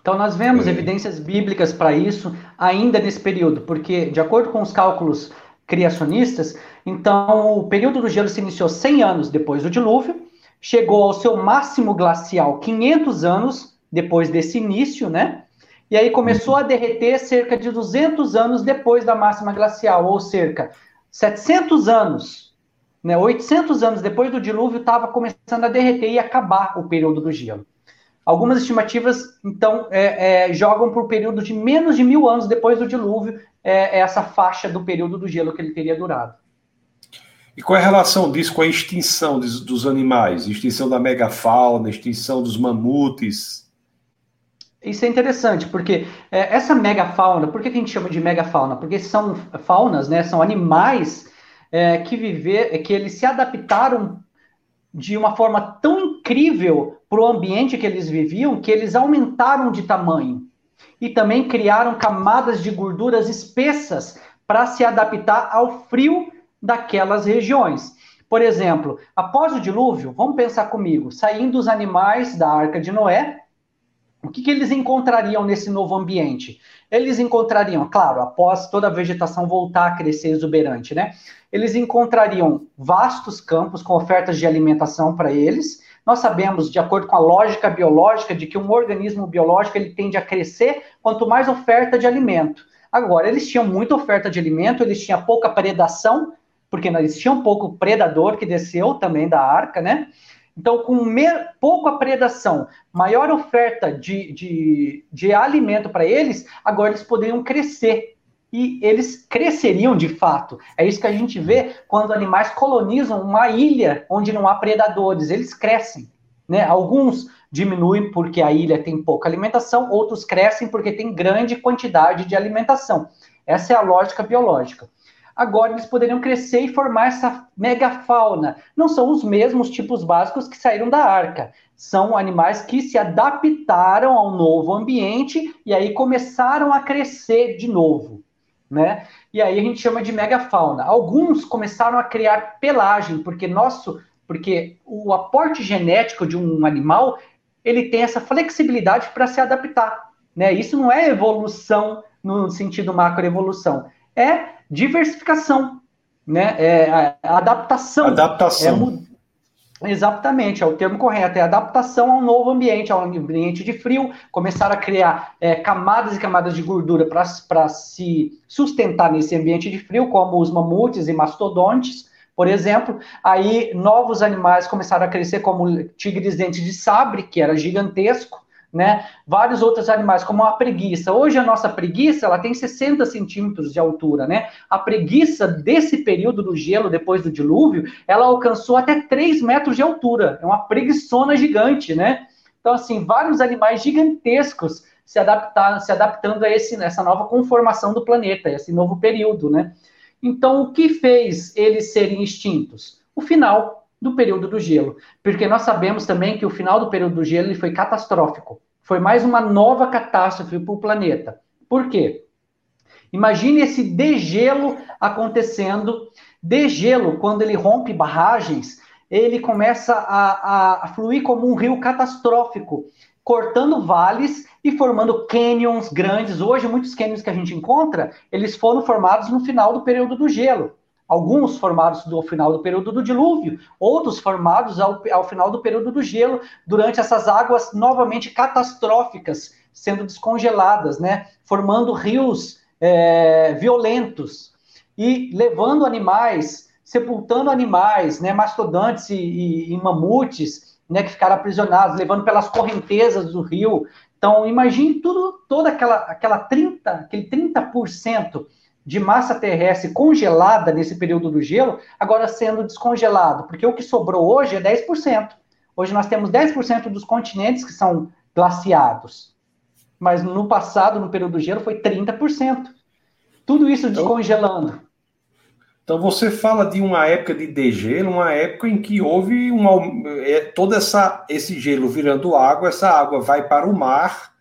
Então, nós vemos é. evidências bíblicas para isso ainda nesse período, porque, de acordo com os cálculos criacionistas, então o período do gelo se iniciou 100 anos depois do dilúvio, chegou ao seu máximo glacial 500 anos depois desse início, né? E aí começou a derreter cerca de 200 anos depois da máxima glacial, ou cerca 700 anos, né? 800 anos depois do dilúvio estava começando a derreter e acabar o período do gelo. Algumas estimativas, então, é, é, jogam por período de menos de mil anos depois do dilúvio, é, é, essa faixa do período do gelo que ele teria durado. E qual é a relação disso com a extinção dos, dos animais? Extinção da megafauna, extinção dos mamutes? Isso é interessante, porque é, essa megafauna, por que a gente chama de megafauna? Porque são faunas, né, são animais é, que viver, que eles se adaptaram de uma forma tão incrível para o ambiente que eles viviam que eles aumentaram de tamanho e também criaram camadas de gorduras espessas para se adaptar ao frio daquelas regiões. Por exemplo, após o dilúvio, vamos pensar comigo, saindo os animais da arca de Noé, o que, que eles encontrariam nesse novo ambiente? Eles encontrariam, claro, após toda a vegetação voltar a crescer exuberante, né? Eles encontrariam vastos campos com ofertas de alimentação para eles. Nós sabemos, de acordo com a lógica biológica, de que um organismo biológico ele tende a crescer quanto mais oferta de alimento. Agora, eles tinham muita oferta de alimento, eles tinham pouca predação, porque eles tinham pouco predador que desceu também da arca, né? Então, com pouca predação, maior oferta de, de, de alimento para eles, agora eles poderiam crescer. E eles cresceriam de fato. É isso que a gente vê quando animais colonizam uma ilha onde não há predadores. Eles crescem. Né? Alguns diminuem porque a ilha tem pouca alimentação, outros crescem porque tem grande quantidade de alimentação. Essa é a lógica biológica agora eles poderiam crescer e formar essa megafauna. Não são os mesmos tipos básicos que saíram da arca. São animais que se adaptaram ao novo ambiente e aí começaram a crescer de novo, né? E aí a gente chama de megafauna. Alguns começaram a criar pelagem, porque nosso, porque o aporte genético de um animal, ele tem essa flexibilidade para se adaptar, né? Isso não é evolução no sentido macroevolução, é diversificação, né? É, adaptação. Adaptação. É, exatamente, é o termo correto, é adaptação ao novo ambiente, ao ambiente de frio, começar a criar é, camadas e camadas de gordura para se sustentar nesse ambiente de frio, como os mamutes e mastodontes, por exemplo. Aí novos animais começaram a crescer, como tigres dentes de sabre, que era gigantesco, né? Vários outros animais, como a preguiça. Hoje a nossa preguiça ela tem 60 centímetros de altura, né? A preguiça desse período do gelo, depois do dilúvio, ela alcançou até 3 metros de altura. É uma preguiçona gigante, né? Então, assim, vários animais gigantescos se, adaptar, se adaptando a esse, essa nova conformação do planeta, esse novo período, né? Então, o que fez eles serem extintos? O final do período do gelo, porque nós sabemos também que o final do período do gelo ele foi catastrófico. Foi mais uma nova catástrofe para o planeta. Por quê? Imagine esse degelo acontecendo. Degelo, quando ele rompe barragens, ele começa a, a, fluir como um rio catastrófico, cortando vales e formando canyons grandes. Hoje, muitos canyons que a gente encontra, eles foram formados no final do período do gelo alguns formados no final do período do dilúvio, outros formados ao, ao final do período do gelo, durante essas águas novamente catastróficas sendo descongeladas, né? Formando rios é, violentos e levando animais, sepultando animais, né? Mastodontes e, e, e mamutes, né? Que ficaram aprisionados, levando pelas correntezas do rio. Então, imagine tudo, toda aquela, aquela 30, aquele 30% de massa terrestre congelada nesse período do gelo, agora sendo descongelado, porque o que sobrou hoje é 10%. Hoje nós temos 10% dos continentes que são glaciados. Mas no passado, no período do gelo, foi 30%. Tudo isso então, descongelando. Então você fala de uma época de degelo, uma época em que houve uma, é, todo essa, esse gelo virando água, essa água vai para o mar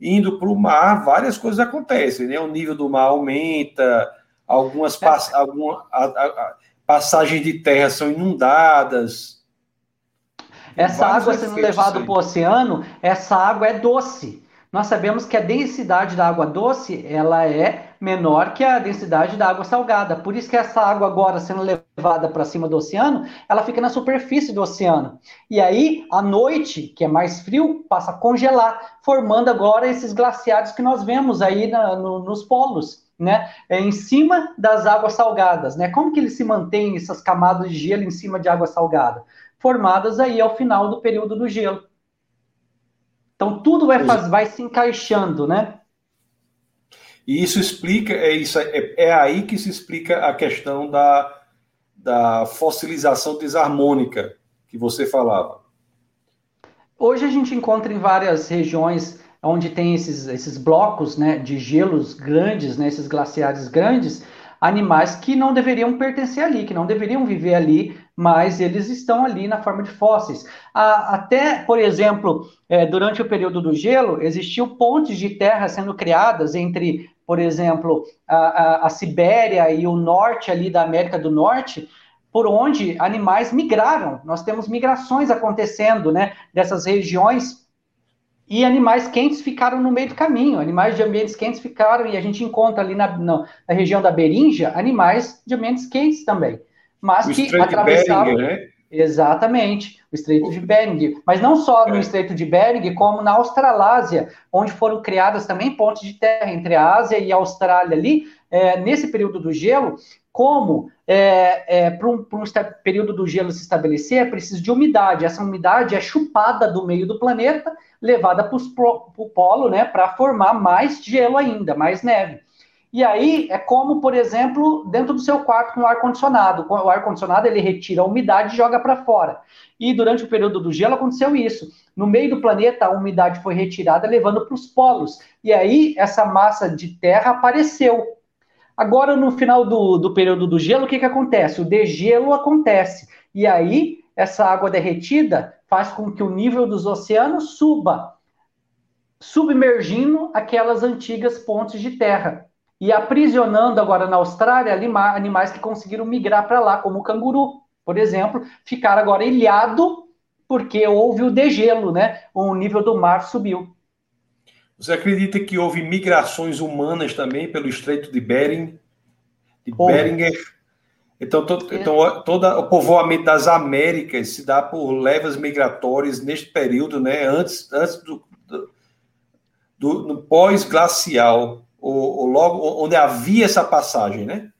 indo para o mar, várias coisas acontecem, né? O nível do mar aumenta, algumas pass alguma, a, a, passagens de terra são inundadas. Essa água sendo levada para o oceano, essa água é doce. Nós sabemos que a densidade da água doce ela é menor que a densidade da água salgada. Por isso que essa água agora sendo levada para cima do oceano, ela fica na superfície do oceano. E aí, à noite, que é mais frio, passa a congelar, formando agora esses glaciares que nós vemos aí na, no, nos polos. Né, é em cima das águas salgadas, né? Como que eles se mantêm essas camadas de gelo em cima de água salgada? Formadas aí ao final do período do gelo. Então tudo vai, faz, vai se encaixando, né? E isso explica, é, isso, é, é aí que se explica a questão da, da fossilização desarmônica que você falava. Hoje a gente encontra em várias regiões onde tem esses, esses blocos né, de gelos grandes, né, esses glaciares grandes, animais que não deveriam pertencer ali, que não deveriam viver ali, mas eles estão ali na forma de fósseis. até, por exemplo, é, durante o período do gelo, existiam pontes de terra sendo criadas entre, por exemplo, a, a, a Sibéria e o norte ali da América do Norte, por onde animais migraram. Nós temos migrações acontecendo, né, dessas regiões e animais quentes ficaram no meio do caminho. Animais de ambientes quentes ficaram, e a gente encontra ali na, na, na região da Berinja animais de ambientes quentes também mas o que atravessavam. né? Exatamente, o Estreito de Bering. Mas não só no é. Estreito de Bering, como na Australásia, onde foram criadas também pontes de terra entre a Ásia e a Austrália ali, é, nesse período do gelo, como é, é, para um, um, período do gelo se estabelecer, é preciso de umidade. Essa umidade é chupada do meio do planeta, levada para o polo, né, para formar mais gelo ainda, mais neve. E aí é como, por exemplo, dentro do seu quarto com o ar-condicionado. O ar-condicionado ele retira a umidade e joga para fora. E durante o período do gelo aconteceu isso. No meio do planeta, a umidade foi retirada, levando para os polos. E aí essa massa de terra apareceu. Agora, no final do, do período do gelo, o que, que acontece? O degelo acontece. E aí, essa água derretida faz com que o nível dos oceanos suba, submergindo aquelas antigas pontes de terra e aprisionando agora na Austrália animais que conseguiram migrar para lá, como o canguru, por exemplo, ficaram agora ilhado porque houve o degelo, né? O nível do mar subiu. Você acredita que houve migrações humanas também pelo Estreito de Bering, de Beringer? Então, to, então todo o povoamento das Américas se dá por levas migratórias neste período, né? Antes, antes do, do, do pós-glacial ou, ou logo onde havia essa passagem, né?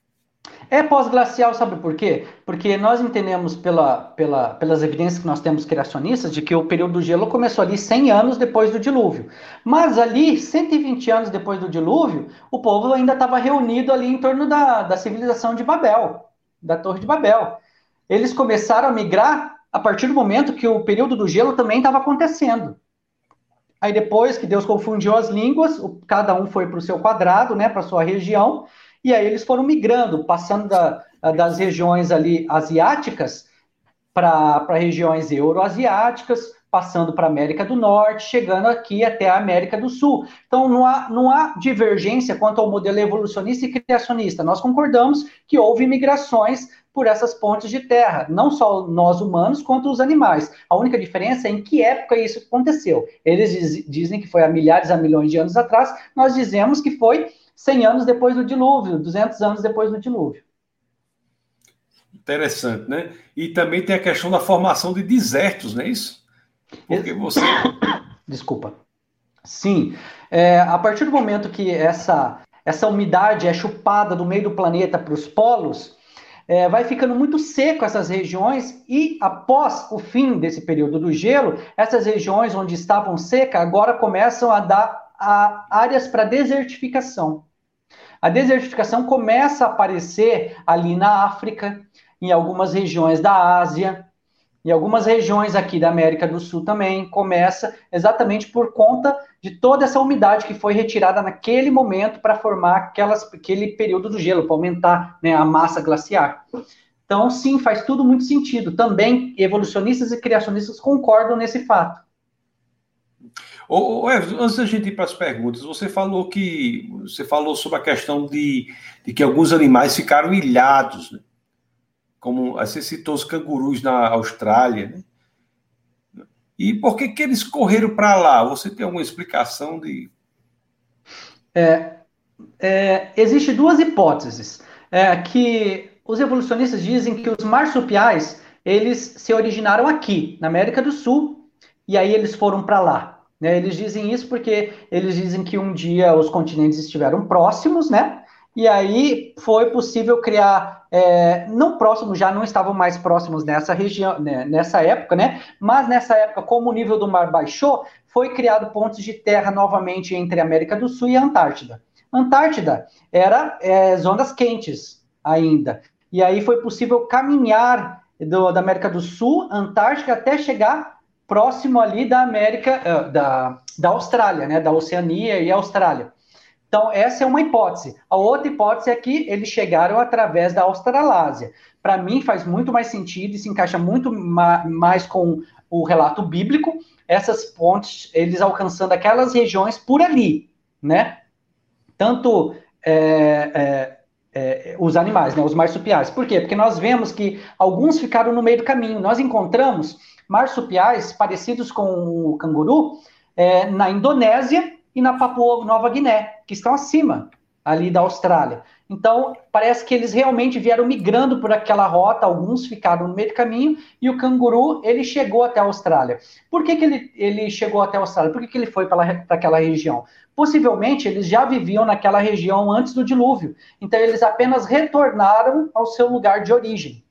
É pós-glacial, sabe por quê? Porque nós entendemos pela, pela, pelas evidências que nós temos criacionistas de que o período do gelo começou ali 100 anos depois do dilúvio. Mas ali, 120 anos depois do dilúvio, o povo ainda estava reunido ali em torno da, da civilização de Babel, da Torre de Babel. Eles começaram a migrar a partir do momento que o período do gelo também estava acontecendo. Aí depois que Deus confundiu as línguas, cada um foi para o seu quadrado, né, para sua região, e aí eles foram migrando, passando da, das regiões ali asiáticas para regiões euroasiáticas, passando para a América do Norte, chegando aqui até a América do Sul. Então, não há, não há divergência quanto ao modelo evolucionista e criacionista. Nós concordamos que houve migrações por essas pontes de terra, não só nós humanos, quanto os animais. A única diferença é em que época isso aconteceu. Eles diz, dizem que foi há milhares, há milhões de anos atrás, nós dizemos que foi 100 anos depois do dilúvio, 200 anos depois do dilúvio. Interessante, né? E também tem a questão da formação de desertos, não é isso? Porque você. [coughs] Desculpa. Sim. É, a partir do momento que essa, essa umidade é chupada do meio do planeta para os polos, é, vai ficando muito seco essas regiões e após o fim desse período do gelo, essas regiões onde estavam secas agora começam a dar a, áreas para desertificação. A desertificação começa a aparecer ali na África, em algumas regiões da Ásia, e algumas regiões aqui da América do Sul também começa exatamente por conta de toda essa umidade que foi retirada naquele momento para formar aquelas, aquele período do gelo, para aumentar né, a massa glaciar. Então, sim, faz tudo muito sentido. Também evolucionistas e criacionistas concordam nesse fato. Ô, ô antes da gente ir para as perguntas, você falou que você falou sobre a questão de, de que alguns animais ficaram ilhados, né? Como você citou os cangurus na Austrália, né? E por que, que eles correram para lá? Você tem alguma explicação de. É, é, Existem duas hipóteses. É, que os evolucionistas dizem que os marsupiais eles se originaram aqui, na América do Sul, e aí eles foram para lá. Né? Eles dizem isso porque eles dizem que um dia os continentes estiveram próximos, né? E aí foi possível criar, é, não próximos, já não estavam mais próximos nessa região, né, nessa época, né? Mas nessa época, como o nível do mar baixou, foi criado pontos de terra novamente entre a América do Sul e a Antártida. Antártida era é, zonas quentes ainda. E aí foi possível caminhar do, da América do Sul, Antártica, até chegar próximo ali da América, da, da Austrália, né? Da Oceania e Austrália. Então, essa é uma hipótese. A outra hipótese é que eles chegaram através da Australásia. Para mim, faz muito mais sentido e se encaixa muito ma mais com o relato bíblico, essas pontes, eles alcançando aquelas regiões por ali, né? Tanto é, é, é, os animais, né, os marsupiais. Por quê? Porque nós vemos que alguns ficaram no meio do caminho. Nós encontramos marsupiais parecidos com o canguru é, na Indonésia e na Papua Nova Guiné, que estão acima ali da Austrália. Então, parece que eles realmente vieram migrando por aquela rota, alguns ficaram no meio do caminho, e o canguru, ele chegou até a Austrália. Por que, que ele, ele chegou até a Austrália? Por que, que ele foi para aquela região? Possivelmente, eles já viviam naquela região antes do dilúvio, então eles apenas retornaram ao seu lugar de origem.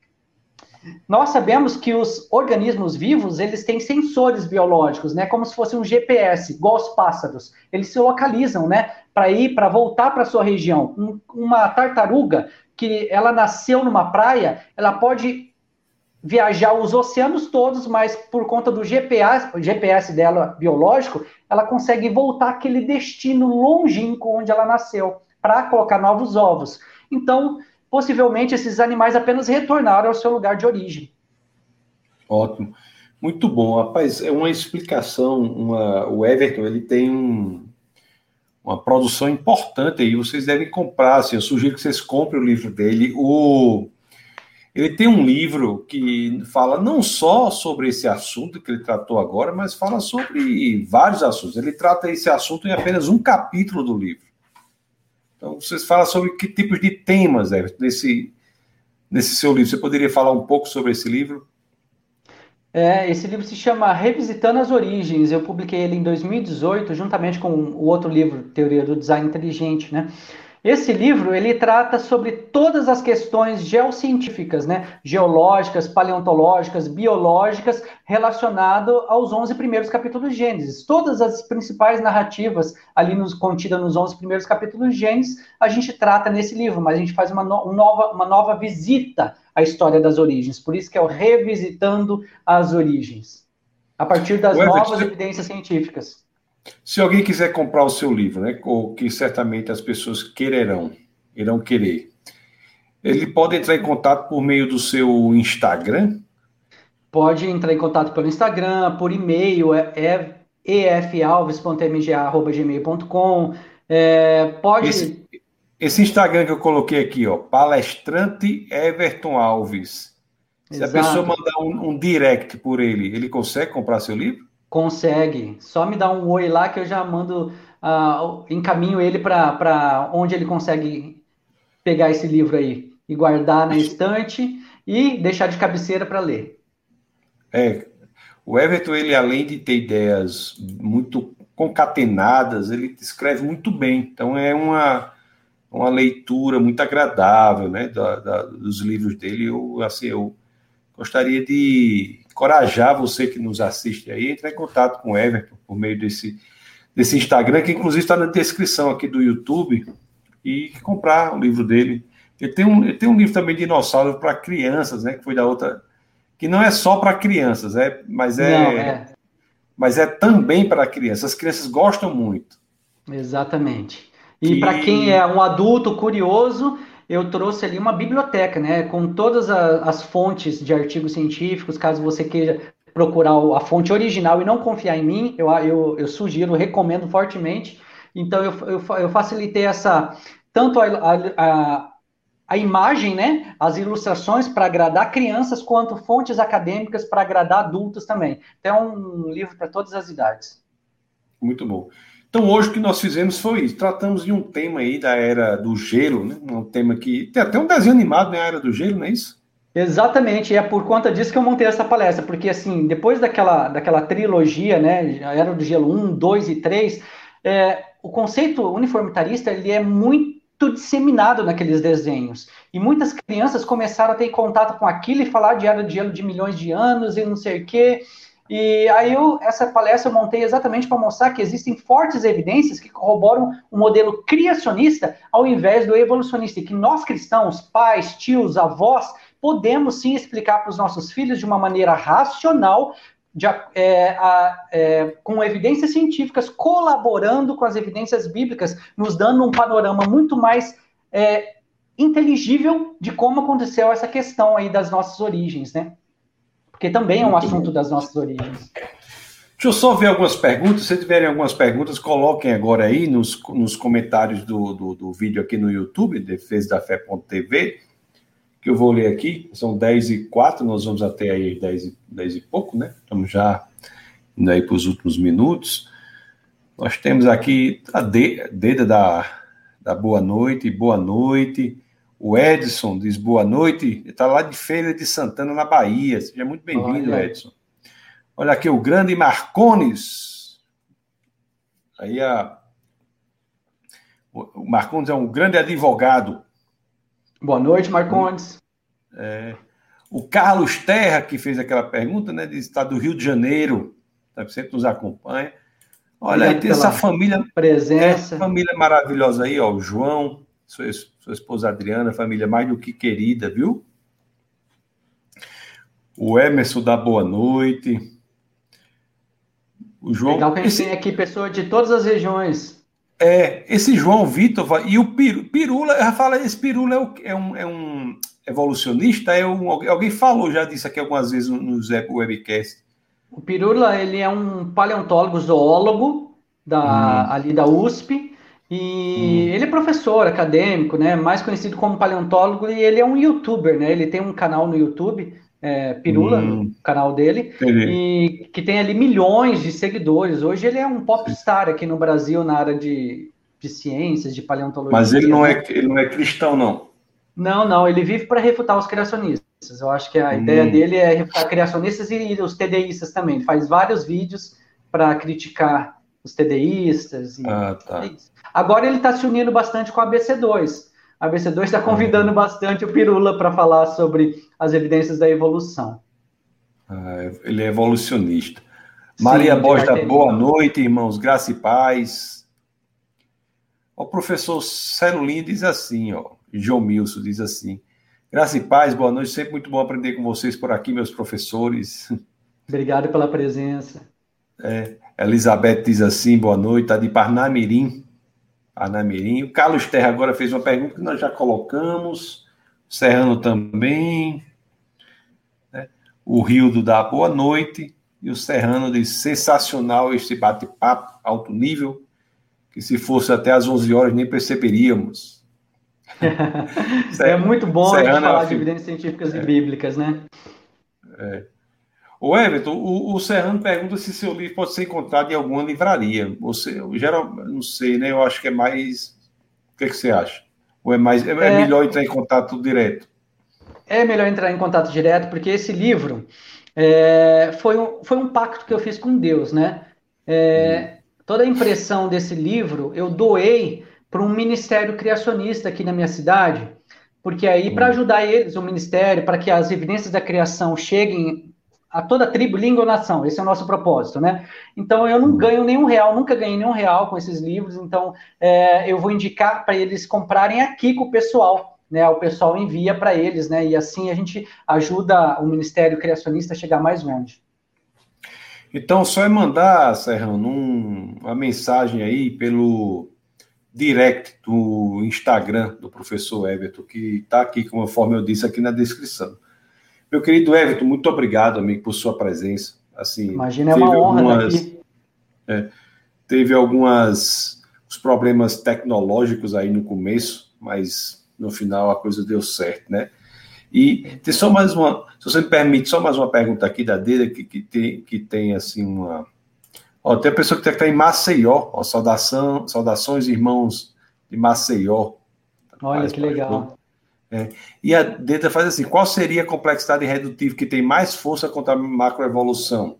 Nós sabemos que os organismos vivos, eles têm sensores biológicos, né? Como se fosse um GPS, igual os pássaros. Eles se localizam, né? Para ir, para voltar para sua região. Um, uma tartaruga que ela nasceu numa praia, ela pode viajar os oceanos todos, mas por conta do GPS, GPS dela biológico, ela consegue voltar aquele destino longínquo onde ela nasceu, para colocar novos ovos. Então, possivelmente esses animais apenas retornaram ao seu lugar de origem. Ótimo. Muito bom, rapaz. É uma explicação. Uma... O Everton ele tem um... uma produção importante aí. Vocês devem comprar. Assim, eu sugiro que vocês comprem o livro dele. O... Ele tem um livro que fala não só sobre esse assunto que ele tratou agora, mas fala sobre vários assuntos. Ele trata esse assunto em apenas um capítulo do livro. Então, vocês falam sobre que tipos de temas, Everton, nesse, nesse seu livro. Você poderia falar um pouco sobre esse livro? É, esse livro se chama Revisitando as Origens. Eu publiquei ele em 2018, juntamente com o outro livro, Teoria do Design Inteligente, né? Esse livro ele trata sobre todas as questões geocientíficas, né, geológicas, paleontológicas, biológicas, relacionado aos 11 primeiros capítulos de Gênesis. Todas as principais narrativas ali nos, contidas nos 11 primeiros capítulos de Gênesis, a gente trata nesse livro, mas a gente faz uma, no, nova, uma nova visita à história das origens. Por isso que é o Revisitando as Origens, a partir das novas evidências científicas. Se alguém quiser comprar o seu livro, né, ou que certamente as pessoas quererão, irão querer, ele pode entrar em contato por meio do seu Instagram? Pode entrar em contato pelo Instagram, por e-mail, é, é efalves.mga.gmail.com. É, pode. Esse, esse, Instagram que eu coloquei aqui, ó, palestrante Everton Alves. Se Exato. a pessoa mandar um, um direct por ele, ele consegue comprar seu livro? Consegue. Só me dá um oi lá que eu já mando, uh, encaminho ele para onde ele consegue pegar esse livro aí e guardar na estante. e deixar de cabeceira para ler. É, o Everton, ele além de ter ideias muito concatenadas, ele escreve muito bem. Então é uma, uma leitura muito agradável, né, da, da, dos livros dele. Eu, assim, eu gostaria de encorajar você que nos assiste aí, entrar em contato com o Everton por meio desse, desse Instagram, que inclusive está na descrição aqui do YouTube, e comprar o livro dele. Ele tem um, ele tem um livro também de dinossauro para crianças, né, que foi da outra, que não é só para crianças, é, mas é, não, é mas é também para crianças. As crianças gostam muito. Exatamente. E que... para quem é um adulto curioso, eu trouxe ali uma biblioteca, né, com todas as fontes de artigos científicos, caso você queira procurar a fonte original e não confiar em mim, eu, eu, eu sugiro, recomendo fortemente. Então, eu, eu, eu facilitei essa, tanto a, a, a imagem, né, as ilustrações para agradar crianças, quanto fontes acadêmicas para agradar adultos também. Então, é um livro para todas as idades. Muito bom. Então, hoje o que nós fizemos foi isso. Tratamos de um tema aí da era do gelo, né? Um tema que. Tem até um desenho animado na né? era do gelo, não é isso? Exatamente, e é por conta disso que eu montei essa palestra, porque assim, depois daquela, daquela trilogia, né, a Era do Gelo 1, 2 e 3, é, o conceito uniformitarista ele é muito disseminado naqueles desenhos. E muitas crianças começaram a ter contato com aquilo e falar de era de gelo de milhões de anos e não sei o quê. E aí eu, essa palestra eu montei exatamente para mostrar que existem fortes evidências que corroboram o modelo criacionista ao invés do evolucionista, e que nós cristãos, pais, tios, avós, podemos sim explicar para os nossos filhos de uma maneira racional de, é, a, é, com evidências científicas, colaborando com as evidências bíblicas, nos dando um panorama muito mais é, inteligível de como aconteceu essa questão aí das nossas origens, né? Porque também é um assunto das nossas origens. Deixa eu só ver algumas perguntas. Se tiverem algumas perguntas, coloquem agora aí nos, nos comentários do, do, do vídeo aqui no YouTube, defesadafé.tv que eu vou ler aqui, são 10 e 4, nós vamos até aí 10 e, 10 e pouco, né? Estamos já indo aí para os últimos minutos. Nós temos aqui a Deda da, da Boa Noite, boa noite. O Edson diz boa noite, está lá de Feira de Santana, na Bahia. Seja muito bem-vindo, Edson. Olha aqui o grande Marcones. Aí a. O Marcones é um grande advogado Boa noite, Marcondes. É, o Carlos Terra, que fez aquela pergunta, né? De estar do Rio de Janeiro, tá, sempre nos acompanha. Olha, aí tem essa família. Presença. É, família maravilhosa aí, ó. O João, sua, sua esposa Adriana, família mais do que querida, viu? O Emerson da Boa Noite. O João. Legal que a gente esse... tem aqui pessoas de todas as regiões. É, esse João Vitor e o Pirula, já fala, esse Pirula é, o, é, um, é um evolucionista, é um, alguém falou já disso aqui algumas vezes nos webcast. O Pirula, ele é um paleontólogo zoólogo da, hum. ali da USP, e hum. ele é professor acadêmico, né, mais conhecido como paleontólogo, e ele é um youtuber, né, ele tem um canal no YouTube é, Pirula, hum. canal dele, e que tem ali milhões de seguidores. Hoje ele é um popstar aqui no Brasil na área de, de ciências, de paleontologia. Mas ele não, é, ele não é cristão, não. Não, não, ele vive para refutar os criacionistas. Eu acho que a hum. ideia dele é refutar criacionistas e os TDIstas também. Ele faz vários vídeos para criticar os TDIstas. ah, tá. É Agora ele está se unindo bastante com a ABC2 a BC2 está convidando bastante o Pirula para falar sobre as evidências da evolução. Ah, ele é evolucionista. Sim, Maria Borja, boa noite, irmãos, graça e paz. O professor Celulim diz assim, ó, João Milson diz assim, graça e paz, boa noite, sempre muito bom aprender com vocês por aqui, meus professores. [laughs] Obrigado pela presença. É, Elizabeth diz assim, boa noite, está de Parnamirim, Anamirim. O Carlos Terra agora fez uma pergunta que nós já colocamos. Serrano também. Né? O Rildo dá boa noite. E o Serrano diz: sensacional este bate-papo, alto nível, que se fosse até às 11 horas nem perceberíamos. [laughs] é muito bom Serrano falar é de evidências científicas é. e bíblicas, né? É. O Everton, o, o Serrano pergunta se seu livro pode ser encontrado em alguma livraria. Você, geral, não sei, né? Eu acho que é mais. O que, é que você acha? Ou é mais é, é melhor entrar em contato direto? é melhor entrar em contato direto, porque esse livro é, foi, um, foi um pacto que eu fiz com Deus, né? É, toda a impressão desse livro eu doei para um ministério criacionista aqui na minha cidade, porque aí, para ajudar eles, o ministério, para que as evidências da criação cheguem a toda tribo, língua ou nação. Esse é o nosso propósito, né? Então eu não ganho nenhum real, nunca ganhei nenhum real com esses livros, então é, eu vou indicar para eles comprarem aqui com o pessoal. Né, o pessoal envia para eles, né? E assim a gente ajuda o Ministério Criacionista a chegar mais longe. Então, só é mandar, Serrano, um, uma mensagem aí pelo direct do Instagram do professor Everton, que está aqui, conforme eu disse aqui na descrição. Meu querido Everton, muito obrigado, amigo, por sua presença. Assim, Imagina, é uma honra algumas, é, teve algumas os problemas tecnológicos aí no começo, mas no final a coisa deu certo, né? E tem só mais uma, se você me permite, só mais uma pergunta aqui da Deida, que, que, tem, que tem assim uma. Ó, tem a pessoa que está em Maceió, ó, saudação, saudações, irmãos de Maceió. Olha que legal. É. E a Deta faz assim: qual seria a complexidade redutiva que tem mais força contra a macroevolução?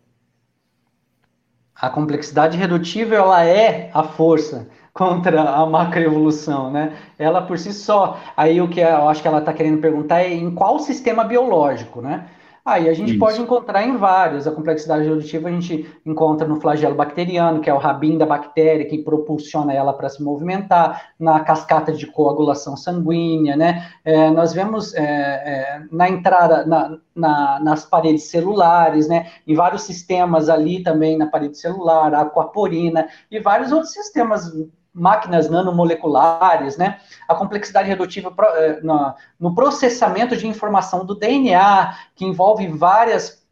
A complexidade redutiva ela é a força contra a macroevolução, né? Ela por si só. Aí o que eu acho que ela está querendo perguntar é em qual sistema biológico, né? Aí a gente Isso. pode encontrar em vários. A complexidade evolutiva a gente encontra no flagelo bacteriano, que é o rabinho da bactéria que propulsiona ela para se movimentar, na cascata de coagulação sanguínea, né? É, nós vemos é, é, na entrada, na, na, nas paredes celulares, né? Em vários sistemas ali também na parede celular, a aquaporina e vários outros sistemas máquinas nanomoleculares, né? A complexidade redutiva eh, no processamento de informação do DNA, que envolve várias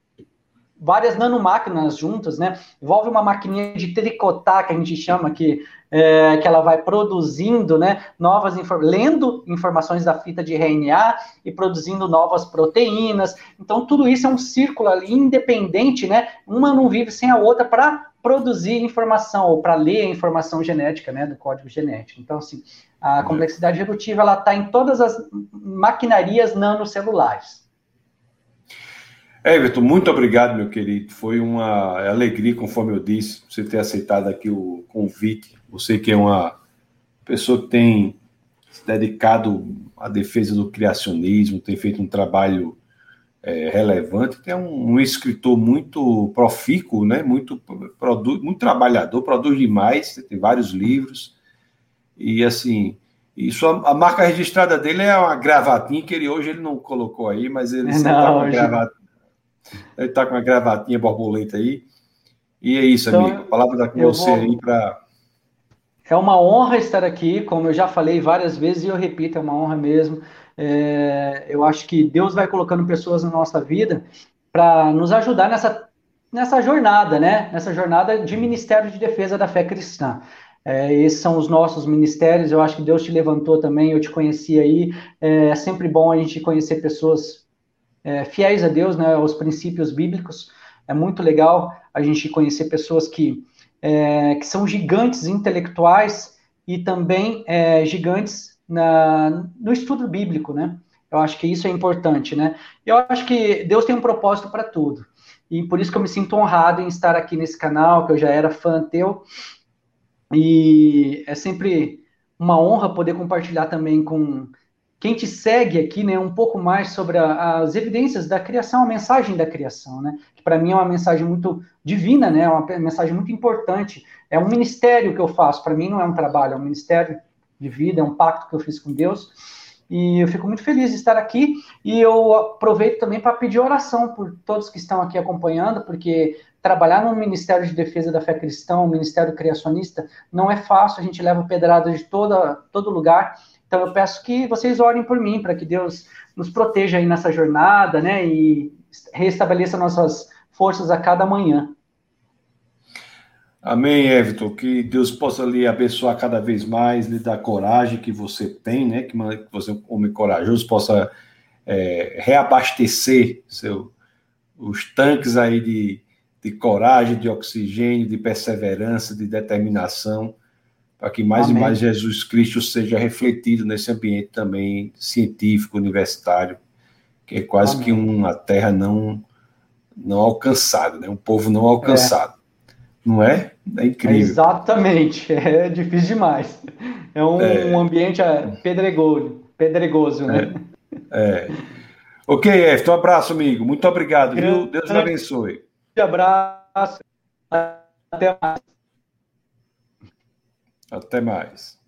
várias nanomáquinas juntas, né? Envolve uma maquininha de tricotar que a gente chama que é, que ela vai produzindo, né? Novas lendo informações da fita de RNA e produzindo novas proteínas. Então tudo isso é um círculo ali independente, né? Uma não vive sem a outra para produzir informação ou para ler a informação genética, né, do código genético. Então, assim, a uhum. complexidade redutiva ela está em todas as maquinarias nanocelulares. Everton, muito obrigado, meu querido. Foi uma alegria, conforme eu disse, você ter aceitado aqui o convite. Você que é uma pessoa que tem se dedicado à defesa do criacionismo, tem feito um trabalho é, relevante, tem um, um, escritor muito profícuo, né? muito, produ, muito trabalhador, produz demais, tem vários livros, e assim, isso, a, a, marca registrada dele é uma gravatinha, que ele hoje ele não colocou aí, mas ele está com, tá com uma gravatinha borboleta aí, e é isso, então, amigo, a palavra da com você vou... aí para... É uma honra estar aqui, como eu já falei várias vezes, e eu repito, é uma honra mesmo, é, eu acho que Deus vai colocando pessoas na nossa vida para nos ajudar nessa, nessa jornada, né? Nessa jornada de ministério de defesa da fé cristã. É, esses são os nossos ministérios. Eu acho que Deus te levantou também. Eu te conheci aí. É, é sempre bom a gente conhecer pessoas é, fiéis a Deus, né? Aos princípios bíblicos. É muito legal a gente conhecer pessoas que, é, que são gigantes intelectuais e também é, gigantes na, no estudo bíblico, né? Eu acho que isso é importante, né? Eu acho que Deus tem um propósito para tudo. E por isso que eu me sinto honrado em estar aqui nesse canal, que eu já era fã teu. E é sempre uma honra poder compartilhar também com quem te segue aqui, né, um pouco mais sobre a, as evidências da criação, a mensagem da criação, né? Que para mim é uma mensagem muito divina, né? É uma mensagem muito importante. É um ministério que eu faço. Para mim não é um trabalho, é um ministério de vida, é um pacto que eu fiz com Deus. E eu fico muito feliz de estar aqui e eu aproveito também para pedir oração por todos que estão aqui acompanhando, porque trabalhar no Ministério de Defesa da Fé Cristã, o Ministério Criacionista, não é fácil, a gente leva pedrada de toda, todo lugar. Então eu peço que vocês orem por mim, para que Deus nos proteja aí nessa jornada, né, e restabeleça nossas forças a cada manhã. Amém, Everton. Que Deus possa lhe abençoar cada vez mais, lhe dar coragem que você tem, né? Que você, um homem corajoso, possa é, reabastecer seu, os tanques aí de, de coragem, de oxigênio, de perseverança, de determinação, para que mais Amém. e mais Jesus Cristo seja refletido nesse ambiente também científico, universitário. que é quase Amém. que uma terra não não alcançada, né? um povo não alcançado. É. Não é? É incrível. exatamente, [laughs] é difícil demais. É um, é. um ambiente é, pedregoso, pedregoso, né? É. é. Ok, Efton, um abraço, amigo. Muito obrigado, viu? Deus abençoe. Um abraço. Até mais. Até mais.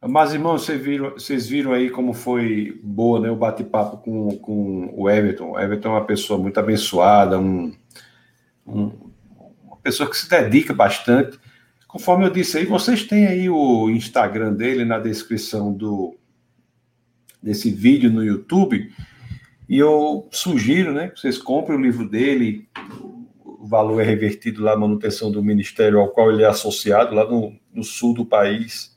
Mas, irmãos, vocês viram, vocês viram aí como foi boa né, o bate-papo com, com o Everton. O Everton é uma pessoa muito abençoada, um, um, pessoa que se dedica bastante. Conforme eu disse aí, vocês têm aí o Instagram dele na descrição do desse vídeo no YouTube. E eu sugiro né, que vocês comprem o livro dele. O valor é revertido lá na manutenção do ministério ao qual ele é associado, lá no, no sul do país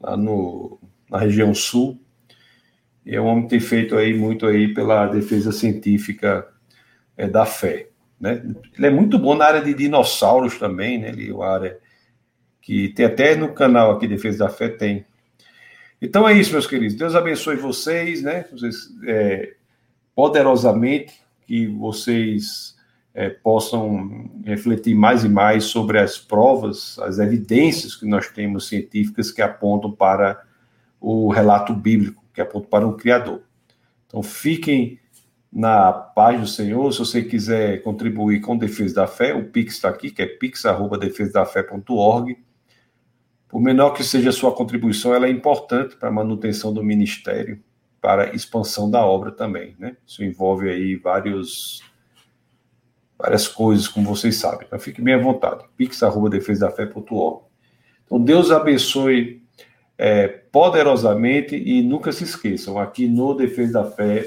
lá no, na região sul. E é um homem que tem feito aí muito aí pela defesa científica é, da fé. Né? Ele é muito bom na área de dinossauros também, né? Ele, é uma área que tem até no canal aqui Defesa da Fé tem. Então é isso, meus queridos. Deus abençoe vocês, né? Vocês, é, poderosamente, que vocês é, possam refletir mais e mais sobre as provas, as evidências que nós temos científicas que apontam para o relato bíblico, que apontam para o Criador. Então, fiquem na paz do Senhor. Se você quiser contribuir com Defesa da Fé, o Pix está aqui, que é pix.defesadafé.org. Por menor que seja a sua contribuição, ela é importante para a manutenção do ministério, para a expansão da obra também. Né? Isso envolve aí vários várias coisas, como vocês sabem. Então fique bem à vontade. pix.defesadafé.org. Então Deus abençoe é, poderosamente e nunca se esqueçam, aqui no Defesa da Fé